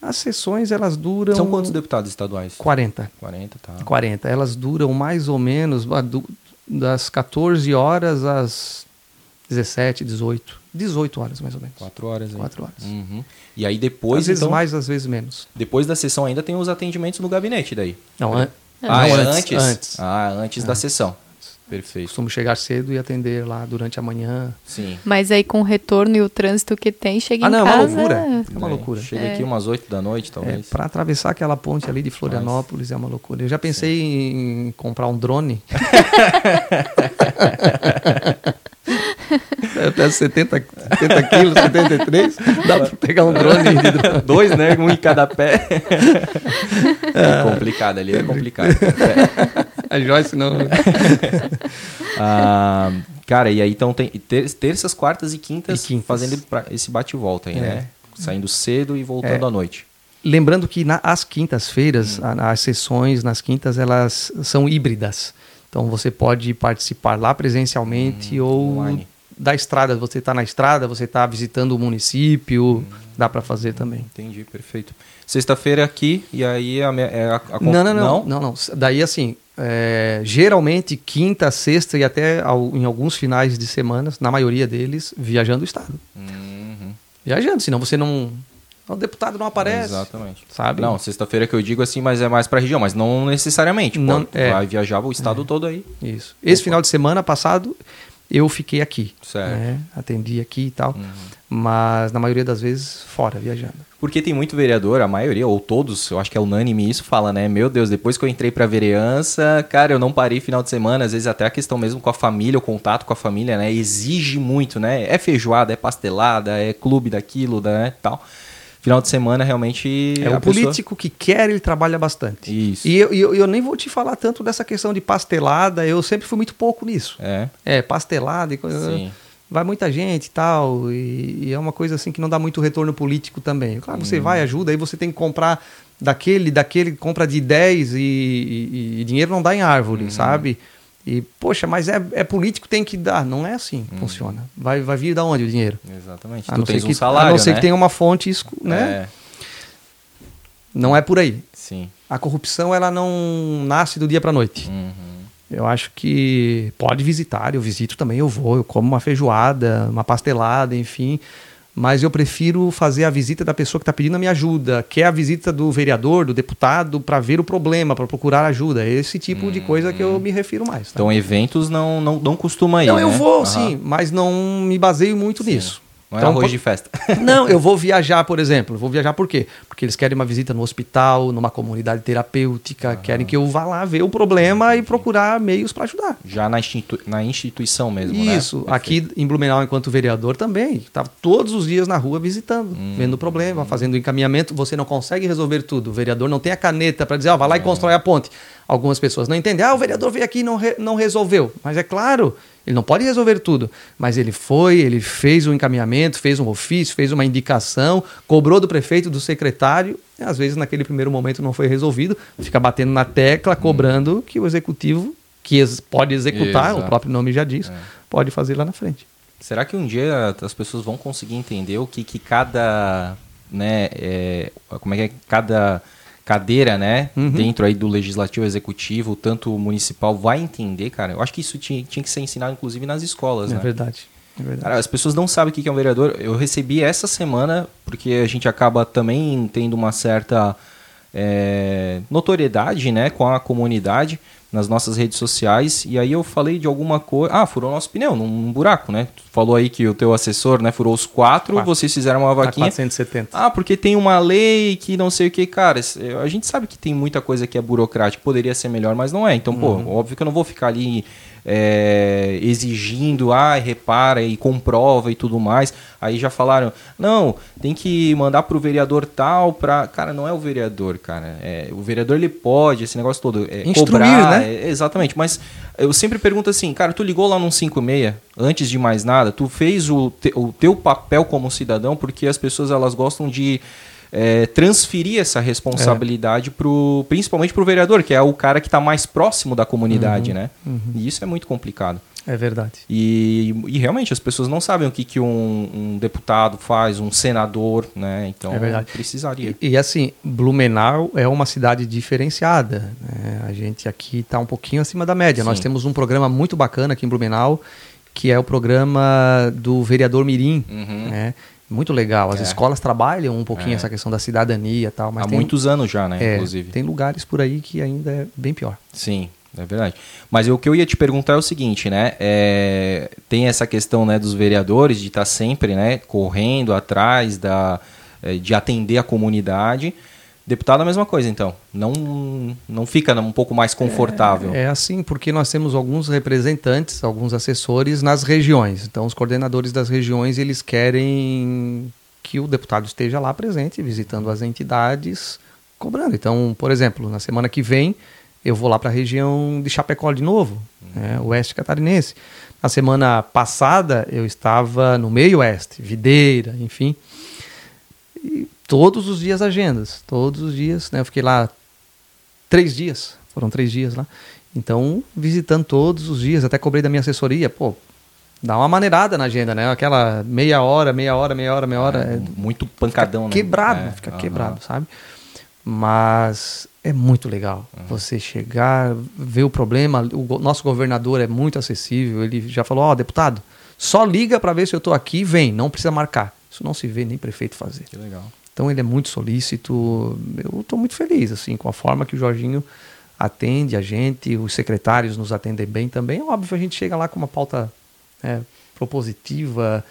As sessões, elas duram... São quantos deputados estaduais? 40. 40, tá. 40. Elas duram mais ou menos ah, das 14 horas às 17, 18. 18 horas, mais ou menos. Quatro horas aí. Quatro horas. Uhum. E aí depois, às vezes então, mais, às vezes menos. depois da sessão ainda tem os atendimentos no gabinete daí. Não, an Ah, não, é antes, antes? antes. Ah, antes da sessão. Perfeito. costumo chegar cedo e atender lá durante a manhã. Sim. Mas aí com o retorno e o trânsito que tem, chega Ah, em não, é uma casa... loucura. É uma É, loucura. Chega É. aqui umas 8 da noite, É, talvez. para atravessar aquela ponte ali de Florianópolis é uma loucura. Eu já pensei em comprar um drone. Eu peso 70, 70 quilos, 73. Dá para pegar um drone de drone. Dois, né? Um em cada pé. é complicado ali, é complicado. A Joyce não. Ah, cara, e aí então tem ter- terças, quartas e quintas, E quintas. fazendo esse bate e volta aí, É. né? Saindo cedo e voltando É. à noite. Lembrando que na, as quintas-feiras, a- as sessões nas quintas, elas são híbridas. Então você pode participar lá presencialmente ou online. Da estrada. Você está na estrada, você está visitando o município, dá para fazer também. Entendi, perfeito. Sexta-feira aqui, e aí a, me- é a, a- Não, não, não, não, não. Daí assim, é, geralmente quinta, sexta e até ao- em alguns finais de semanas, na maioria deles, viajando o estado. Uhum, Viajando, senão você não, o deputado não aparece. Exatamente. Sabe? Não, sexta-feira que eu digo assim, mas é mais pra região, mas não necessariamente. Pô, Não, tu é. vai viajar o estado todo aí. Isso. Esse final de semana passado eu fiquei aqui, Certo. né? Atendi aqui e tal, Uhum. mas na maioria das vezes fora viajando. Porque tem muito vereador, a maioria, ou todos, eu acho que é unânime isso, fala, né? Meu Deus, depois que eu entrei pra vereança, cara, eu não parei final de semana, às vezes até a questão mesmo com a família, o contato com a família, né? Exige muito, né? É feijoada, é pastelada, é clube daquilo, né? Tal. Final de semana, realmente. É, o pessoa- político que quer, ele trabalha bastante. Isso. E eu, eu, eu nem vou te falar tanto dessa questão de pastelada, eu sempre fui muito pouco nisso. É, É, pastelada e coisa. sim. Vai muita gente e tal, e, e é uma coisa assim que não dá muito retorno político também. Claro, você vai, ajuda, aí você tem que comprar daquele, daquele, compra de 10 e, e- e dinheiro não dá em árvore, Uhum. sabe? E, poxa, mas é, é político, tem que dar. Não é assim que funciona. Vai, vai vir da onde o dinheiro? Exatamente. A tu não ser tens que, um salário, a não ser né? que tenha uma fonte, né? É, Não é por aí. sim. A corrupção, ela não nasce do dia para noite. Uhum. Eu acho que pode visitar, eu visito também, eu vou, eu como uma feijoada, uma pastelada, enfim. Mas eu prefiro fazer a visita da pessoa que está pedindo a minha ajuda, que é a visita do vereador, do deputado, para ver o problema, para procurar ajuda. É esse tipo de coisa que eu me refiro mais. tá? Então, eventos não, não, não costuma ir, não, eu né? vou, Aham. sim, mas não me baseio muito Sim. nisso. Não é Então, arroz por- de festa. Não, eu vou viajar, por exemplo. Vou viajar por quê? Porque eles querem uma visita no hospital, numa comunidade terapêutica, querem que eu vá lá ver o problema e procurar meios para ajudar. Já na, institu- na instituição mesmo, né? Isso, Perfeito. aqui em Blumenau, enquanto vereador também, estava todos os dias na rua visitando, Hum. vendo o problema, fazendo o encaminhamento. Você não consegue resolver tudo. O vereador não tem a caneta para dizer, ó, vai lá e constrói a ponte. Algumas pessoas não entendem, ah, o vereador veio aqui e não, re- não resolveu. Mas é claro, ele não pode resolver tudo. Mas ele foi, ele fez um encaminhamento, fez um ofício, fez uma indicação, cobrou do prefeito, do secretário. E, às vezes, naquele primeiro momento, não foi resolvido. Fica batendo na tecla, cobrando que o executivo, que pode executar, Exato. o próprio nome já diz, É. pode fazer lá na frente. Será que um dia as pessoas vão conseguir entender o que, que cada, né, é, como é que é, cada cadeira, né, Uhum. dentro aí do legislativo, executivo, tanto municipal, vai entender, cara? Eu acho que isso tinha, tinha que ser ensinado, inclusive, nas escolas, É né? verdade. É verdade. Cara, as pessoas não sabem o que é um vereador. Eu recebi essa semana, porque a gente acaba também tendo uma certa é, notoriedade né, com a comunidade nas nossas redes sociais. E aí eu falei de alguma coisa. Ah, furou nosso pneu num, buraco, né? Tu falou aí que o teu assessor né, furou os quatro, Quatro. vocês fizeram uma Tá vaquinha. 470. Ah, porque tem uma lei que não sei o que, cara. A gente sabe que tem muita coisa que é burocrática, poderia ser melhor, mas não é. Então, pô, Uhum. óbvio que eu não vou ficar ali é, exigindo, ah, repara e comprova e tudo mais. Aí já falaram, não, tem que mandar pro vereador tal para, cara, não é o vereador, cara. É, o vereador ele pode esse negócio todo é, Instruir, cobrar, né? é, exatamente. Mas eu sempre pergunto assim, cara, tu ligou lá no 56 antes de mais nada, tu fez o, te, o teu papel como cidadão porque as pessoas elas gostam de é, transferir essa responsabilidade é. pro, principalmente para o vereador, que é o cara que está mais próximo da comunidade, Uhum, né? uhum. E isso é muito complicado. É verdade. E, e realmente as pessoas não sabem o que, que um, um deputado faz, um senador, né? Então É verdade. precisaria. E, e, assim, Blumenau é uma cidade diferenciada. né? A gente aqui está um pouquinho acima da média. Nós Sim. temos um programa muito bacana aqui em Blumenau, que é o programa do vereador Mirim. Uhum. né? Muito legal. As É. escolas trabalham um pouquinho É. essa questão da cidadania e tal, mas Há tem, muitos anos já, né? é, inclusive. tem lugares por aí que ainda é bem pior. Sim, é verdade. Mas o que eu ia te perguntar é o seguinte, né? É, tem essa questão né, dos vereadores de estar sempre né, correndo atrás da, é, de atender a comunidade. Deputado é a mesma coisa, então. Não, não fica um pouco mais confortável. É assim, porque nós temos alguns representantes, alguns assessores nas regiões. Então, os coordenadores das regiões, eles querem que o deputado esteja lá presente, visitando as entidades, cobrando. Então, por exemplo, na semana que vem, eu vou lá para a região de Chapecó de novo, né, oeste catarinense. Na semana passada, eu estava no meio oeste, Videira, enfim. E todos os dias agendas, todos os dias, né? Eu fiquei lá três dias, foram três dias lá. Então, visitando todos os dias, até cobrei da minha assessoria, pô, dá uma maneirada na agenda, né? Aquela meia hora, meia hora, meia hora, meia hora. é- Muito pancadão, fica né? quebrado, É, fica aham. quebrado, sabe? Mas é muito legal você chegar, ver o problema. O nosso governador é muito acessível. Ele já falou: Ó, deputado, só liga para ver se eu tô aqui, vem, não precisa marcar. Isso não se vê nem prefeito fazer. Que legal. Então ele é muito solícito. Eu estou muito feliz assim com a forma que o Jorginho atende a gente, os secretários nos atendem bem também. Óbvio, a gente chega lá com uma pauta né, propositiva.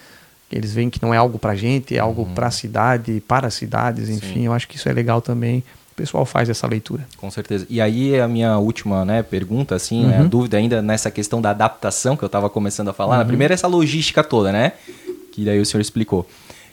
Eles veem que não é algo para gente, é algo para a cidade, para as cidades, enfim. Sim. Eu acho que isso é legal também. O pessoal faz essa leitura. Com certeza. E aí a minha última né, pergunta, assim, né, a Uhum. dúvida ainda nessa questão da adaptação que eu estava começando a falar. A primeira é essa logística toda, né? Que daí o senhor explicou.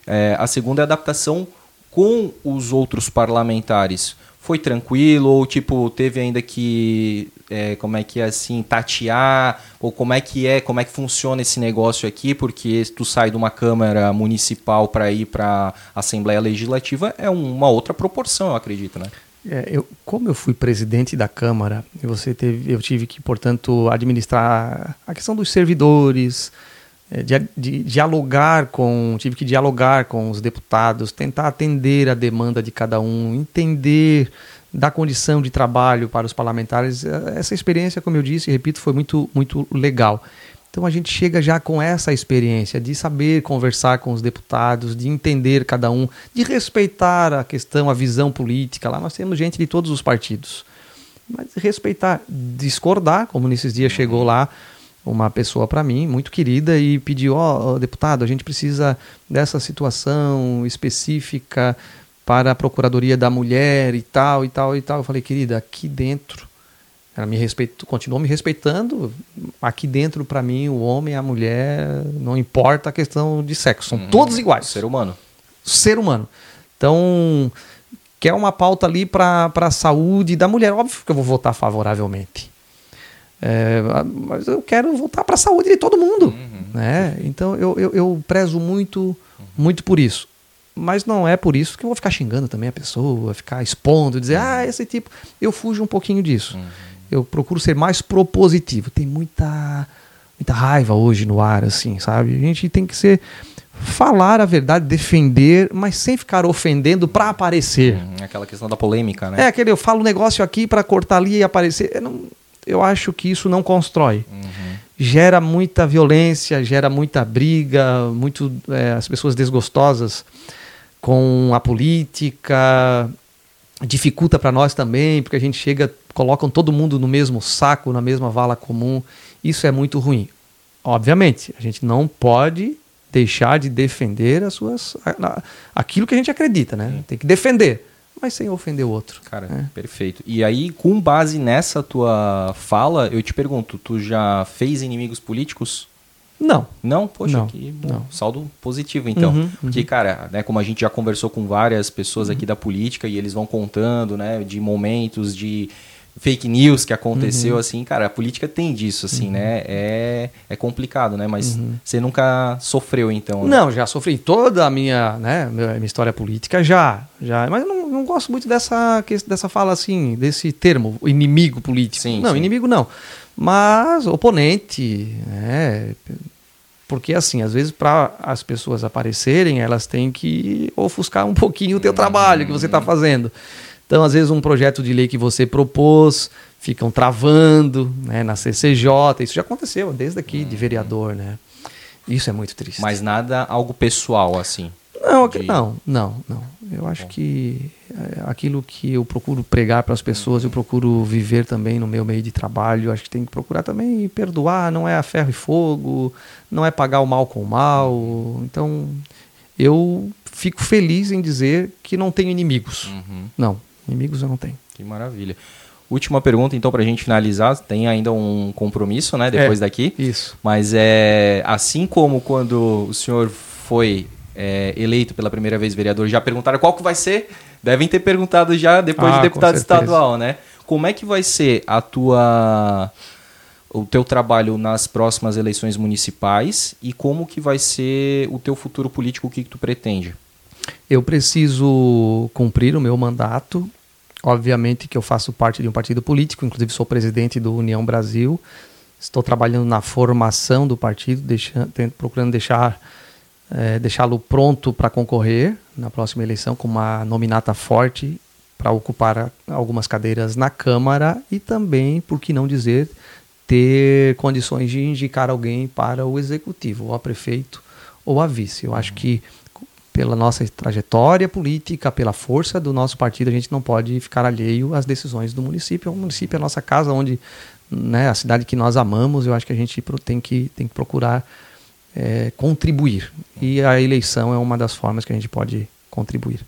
É, a segunda é a adaptação com os outros parlamentares. Foi tranquilo? Ou tipo teve ainda que é, como é que é assim tatear? Ou como é que é como é que funciona esse negócio aqui? Porque tu sai de uma câmara municipal para ir para assembleia legislativa é uma outra proporção eu acredito né? É, eu, como eu fui presidente da Câmara, você teve, eu tive que, portanto, administrar a questão dos servidores, de, de dialogar com, tive que dialogar com os deputados, tentar atender a demanda de cada um, entender da condição de trabalho para os parlamentares. É, Essa experiência, como eu disse repito, foi muito, muito legal. Então a gente chega já com essa experiência de saber conversar com os deputados, de entender cada um, de respeitar a questão, a visão política. Lá nós temos gente de todos os partidos. Mas respeitar, discordar, como nesses dias chegou lá uma pessoa para mim, muito querida, e pediu: Ó, ó, deputado, a gente precisa dessa situação específica para a Procuradoria da Mulher e tal, e tal, e tal. Eu falei, querida, aqui dentro ela me respeitou, continuou me respeitando. Aqui dentro, para mim, o homem e a mulher, não importa a questão de sexo, são todos iguais. ser humano Ser humano. Então, quer uma pauta ali para a saúde da mulher. Óbvio que eu vou votar favoravelmente. É, mas eu quero votar para a saúde de todo mundo. Né? Então, eu, eu, eu prezo muito, muito por isso. Mas não é por isso que eu vou ficar xingando também a pessoa, ficar expondo, dizer, ah, esse tipo. Eu fujo um pouquinho disso. Eu procuro ser mais propositivo. Tem muita, muita raiva hoje no ar, assim, sabe? A gente tem que ser. Falar a verdade, defender, mas sem ficar ofendendo para aparecer. Uhum, aquela questão da polêmica né É aquele, eu falo um negócio aqui para cortar ali e aparecer. Eu, não- eu acho que isso não constrói. Gera muita violência, gera muita briga, muito é, as pessoas desgostosas com a política, dificulta para nós também, porque a gente chega, colocam todo mundo no mesmo saco, na mesma vala comum. Isso é muito ruim. Obviamente, a gente não pode deixar de defender as suas aquilo que a gente acredita, né? Tem que defender. Mas sem ofender o outro. Cara, É. perfeito. E aí, com base nessa tua fala, eu te pergunto, tu já fez inimigos políticos? Não. Não? Poxa, Não, que bom. não. saldo positivo, então. Uhum, Porque, cara, né, como a gente já conversou com várias pessoas Uhum. aqui da política e eles vão contando, né, de momentos de fake news que aconteceu, Uhum. assim, cara, a política tem disso, assim, né? É, é complicado, né? Mas Uhum. você nunca sofreu, então. né? Não, já sofri toda a minha, né, minha história política, já. já mas eu não, não gosto muito dessa, dessa fala assim, desse termo, inimigo político. Sim, não, sim. inimigo não. Mas oponente, né? Porque assim, às vezes para as pessoas aparecerem, elas têm que ofuscar um pouquinho o teu trabalho que você está fazendo. Então, às vezes um projeto de lei que você propôs, ficam travando, né, na CCJ, isso já aconteceu desde aqui de vereador, né? Isso é muito triste. Mas nada, algo pessoal, assim. Não, de- não, não, não. Eu acho que é, aquilo que eu procuro pregar para as pessoas, eu procuro viver também no meu meio de trabalho. Eu acho que tem que procurar também perdoar, não é a ferro e fogo, não é pagar o mal com o mal. Então, eu fico feliz em dizer que não tenho inimigos. Uhum. Não, inimigos eu não tenho. Que maravilha. Última pergunta, então, pra gente finalizar. Tem ainda um compromisso, né, depois É. daqui. Isso. Mas é assim como quando o senhor foi é, eleito pela primeira vez vereador, já perguntaram qual que vai ser? Devem ter perguntado já depois Ah, de deputado estadual, né? Como é que vai ser a tua o teu trabalho nas próximas eleições municipais e como que vai ser o teu futuro político, o que, que tu pretende? Eu preciso cumprir o meu mandato. Obviamente que eu faço parte de um partido político, inclusive sou presidente do União Brasil. Estou trabalhando na formação do partido, deixando, procurando deixar eh, deixá-lo pronto para concorrer na próxima eleição com uma nominata forte para ocupar algumas cadeiras na Câmara e também, por que não dizer, ter condições de indicar alguém para o executivo, ou a prefeito ou a vice. Eu acho que pela nossa trajetória política, pela força do nosso partido, a gente não pode ficar alheio às decisões do município. O município é a nossa casa, onde né, a cidade que nós amamos. Eu acho que a gente tem que, tem que procurar eh, contribuir. E a eleição é uma das formas que a gente pode contribuir.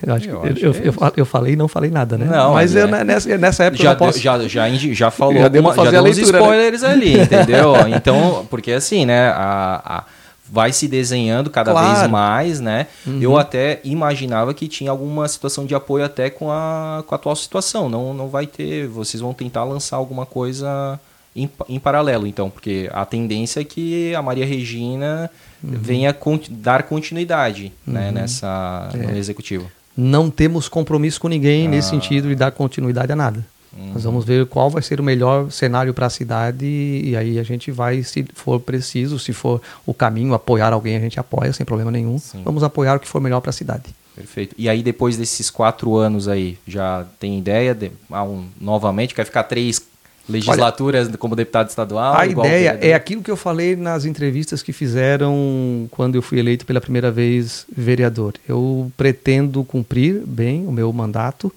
Eu, acho Eu que- eu, que é eu, eu falei e não falei nada, né? Não, Mas eu, é. né, nessa, nessa época eu já, não posso... já, já, já falou, Já deu alguma- já deu uns né? spoilers ali, entendeu? Então, porque assim, né, a, a- vai se desenhando cada Claro. vez mais, né? Uhum. Eu até imaginava que tinha alguma situação de apoio até com a, com a atual situação. Não, não vai ter, vocês vão tentar lançar alguma coisa em, em paralelo, então, porque a tendência é que a Maria Regina venha conti- dar continuidade né, nessa, no É. executivo. não temos compromisso com ninguém Ah. nesse sentido de dar continuidade a nada. Uhum. Nós vamos ver qual vai ser o melhor cenário para a cidade e aí a gente vai, se for preciso, se for o caminho, apoiar alguém, a gente apoia sem problema nenhum. Sim. Vamos apoiar o que for melhor para a cidade. Perfeito. E aí, depois desses quatro anos aí, já tem ideia de ah, um, novamente? Quer ficar três legislaturas como deputado estadual? a ideia é aquilo que eu falei nas entrevistas que fizeram quando eu fui eleito pela primeira vez vereador. Eu pretendo cumprir bem o meu mandato,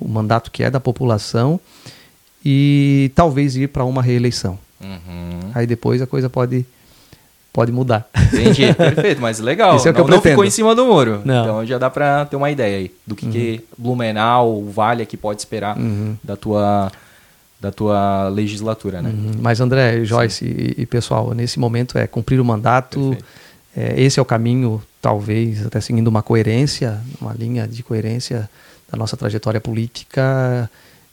o mandato que é da população, e talvez ir para uma reeleição. Uhum. Aí depois a coisa pode, pode mudar. Entendi, perfeito, mas legal. Isso é o que não, eu não pretendo. ficou em cima do muro. Não. Então já dá pra ter uma ideia aí do que, que Blumenau, o Vale aqui pode esperar Uhum. da, tua, da tua legislatura, né? Uhum. Mas André, Joyce e, e pessoal, nesse momento é cumprir o mandato. É, esse é o caminho, talvez até seguindo uma coerência, uma linha de coerência da nossa trajetória política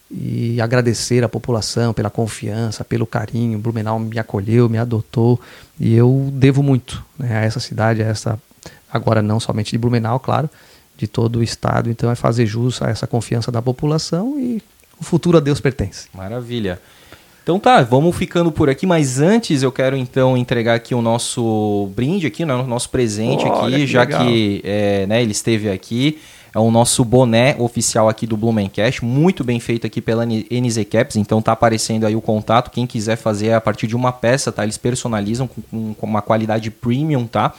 e agradecer a população pela confiança, pelo carinho. Blumenau me acolheu, me adotou e eu devo muito né, a essa cidade, a essa agora não somente de Blumenau, claro, de todo o estado. Então é fazer jus a essa confiança da população e o futuro a Deus pertence. Maravilha. Então tá, vamos ficando por aqui, mas antes eu quero então entregar aqui o nosso brinde aqui, né, o nosso presente Olha aqui, que já legal. que é, né, ele esteve aqui. É o nosso boné oficial aqui do Blumencast, muito bem feito aqui pela NZ Caps, então tá aparecendo aí o contato, quem quiser fazer a partir de uma peça, tá? Eles personalizam com, com- com uma qualidade premium, tá?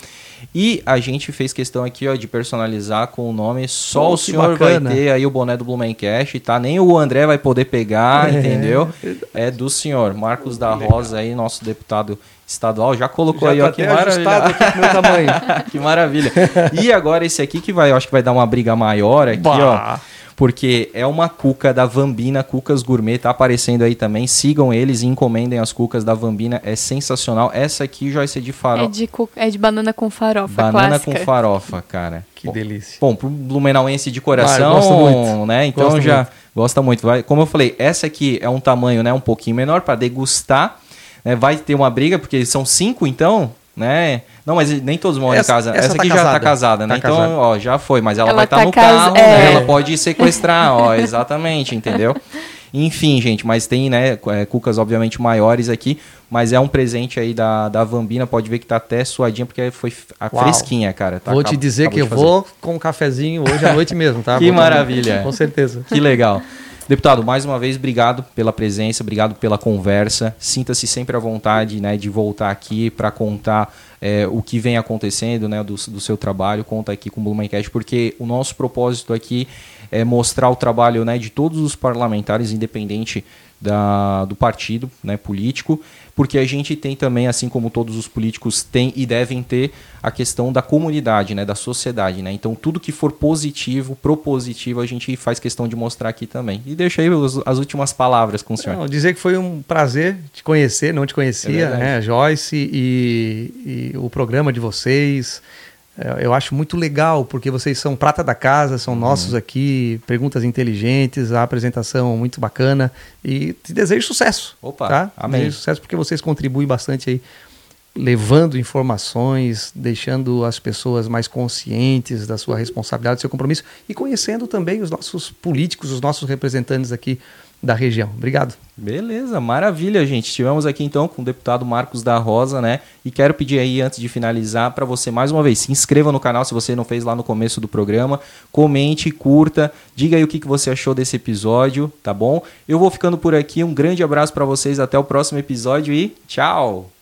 E a gente fez questão aqui, ó, de personalizar com o nome. Só Pô, o senhor bacana. vai ter aí o boné do Blumencast, tá? Nem o André vai poder pegar, É, entendeu? É do senhor. Marcos da Rosa aí, nosso deputado estadual, já colocou Já aí, tá ó, que até ajustado maravilha. aqui pro meu tamanho. que maravilha. E agora esse aqui que vai, eu acho que vai dar uma briga maior aqui, Bah. ó. Porque é uma cuca da Vambina, Cucas Gourmet, tá aparecendo aí também. Sigam eles e encomendem as cucas da Vambina, é sensacional. Essa aqui já vai ser de É farol. de, cu- é de banana com farofa Banana clássica. com farofa, cara. Que Bom, delícia. Bom, pro blumenauense de Ah, coração, gosto muito. né? Então Gosto já muito. gosta muito. Vai, como eu falei, essa aqui é um tamanho, né, um pouquinho menor para degustar. Né? Vai ter uma briga porque são cinco, então, né? Não, mas nem todos moram Essa- em casa. essa Essa, tá aqui já tá casada. casada, né? Tá então, casada. ó, já foi, mas ela, Ela vai estar tá no cas- carro, é. né? Ela pode sequestrar, ó, exatamente, entendeu? Enfim, gente, mas tem, né, é, cucas obviamente maiores aqui, mas é um presente aí da, da Vambina, pode ver que tá até suadinha, porque foi a Uau. fresquinha, cara. Tá, vou te dizer que eu vou com um cafezinho hoje à noite mesmo, tá? Que Vou tomar. maravilha. Com certeza. Que legal. Deputado, mais uma vez, obrigado pela presença, obrigado pela conversa. Sinta-se sempre à vontade né, de voltar aqui para contar é, o que vem acontecendo né, do, do seu trabalho. Conta aqui com o Blumencast, porque o nosso propósito aqui é mostrar o trabalho né, de todos os parlamentares, independente da, do partido né, político, porque a gente tem também, assim como todos os políticos têm e devem ter, a questão da comunidade, né, da sociedade. Né? Então, tudo que for positivo, propositivo, a gente faz questão de mostrar aqui também. E deixa aí os- as últimas palavras com o senhor. Não, dizer que foi um prazer te conhecer, não te É conhecia, verdade. né, Joyce, e, e o programa de vocês. É, Eu acho muito legal, porque vocês são prata da casa, Uhum. são nossos aqui, perguntas inteligentes, a apresentação muito bacana. E te desejo sucesso. Opa, tá? amém. Desejo sucesso porque vocês contribuem bastante aí, levando informações, deixando as pessoas mais conscientes da sua responsabilidade, do seu compromisso e conhecendo também os nossos políticos, os nossos representantes aqui da região. Obrigado. Beleza, maravilha, gente. Estivemos aqui então com o deputado Marcos da Rosa, né? E quero pedir aí, antes de finalizar, para você mais uma vez, se inscreva no canal se você não fez lá no começo do programa, comente, curta, diga aí o que, que você achou desse episódio, tá bom? Eu vou ficando por aqui, um grande abraço para vocês, até o próximo episódio e tchau!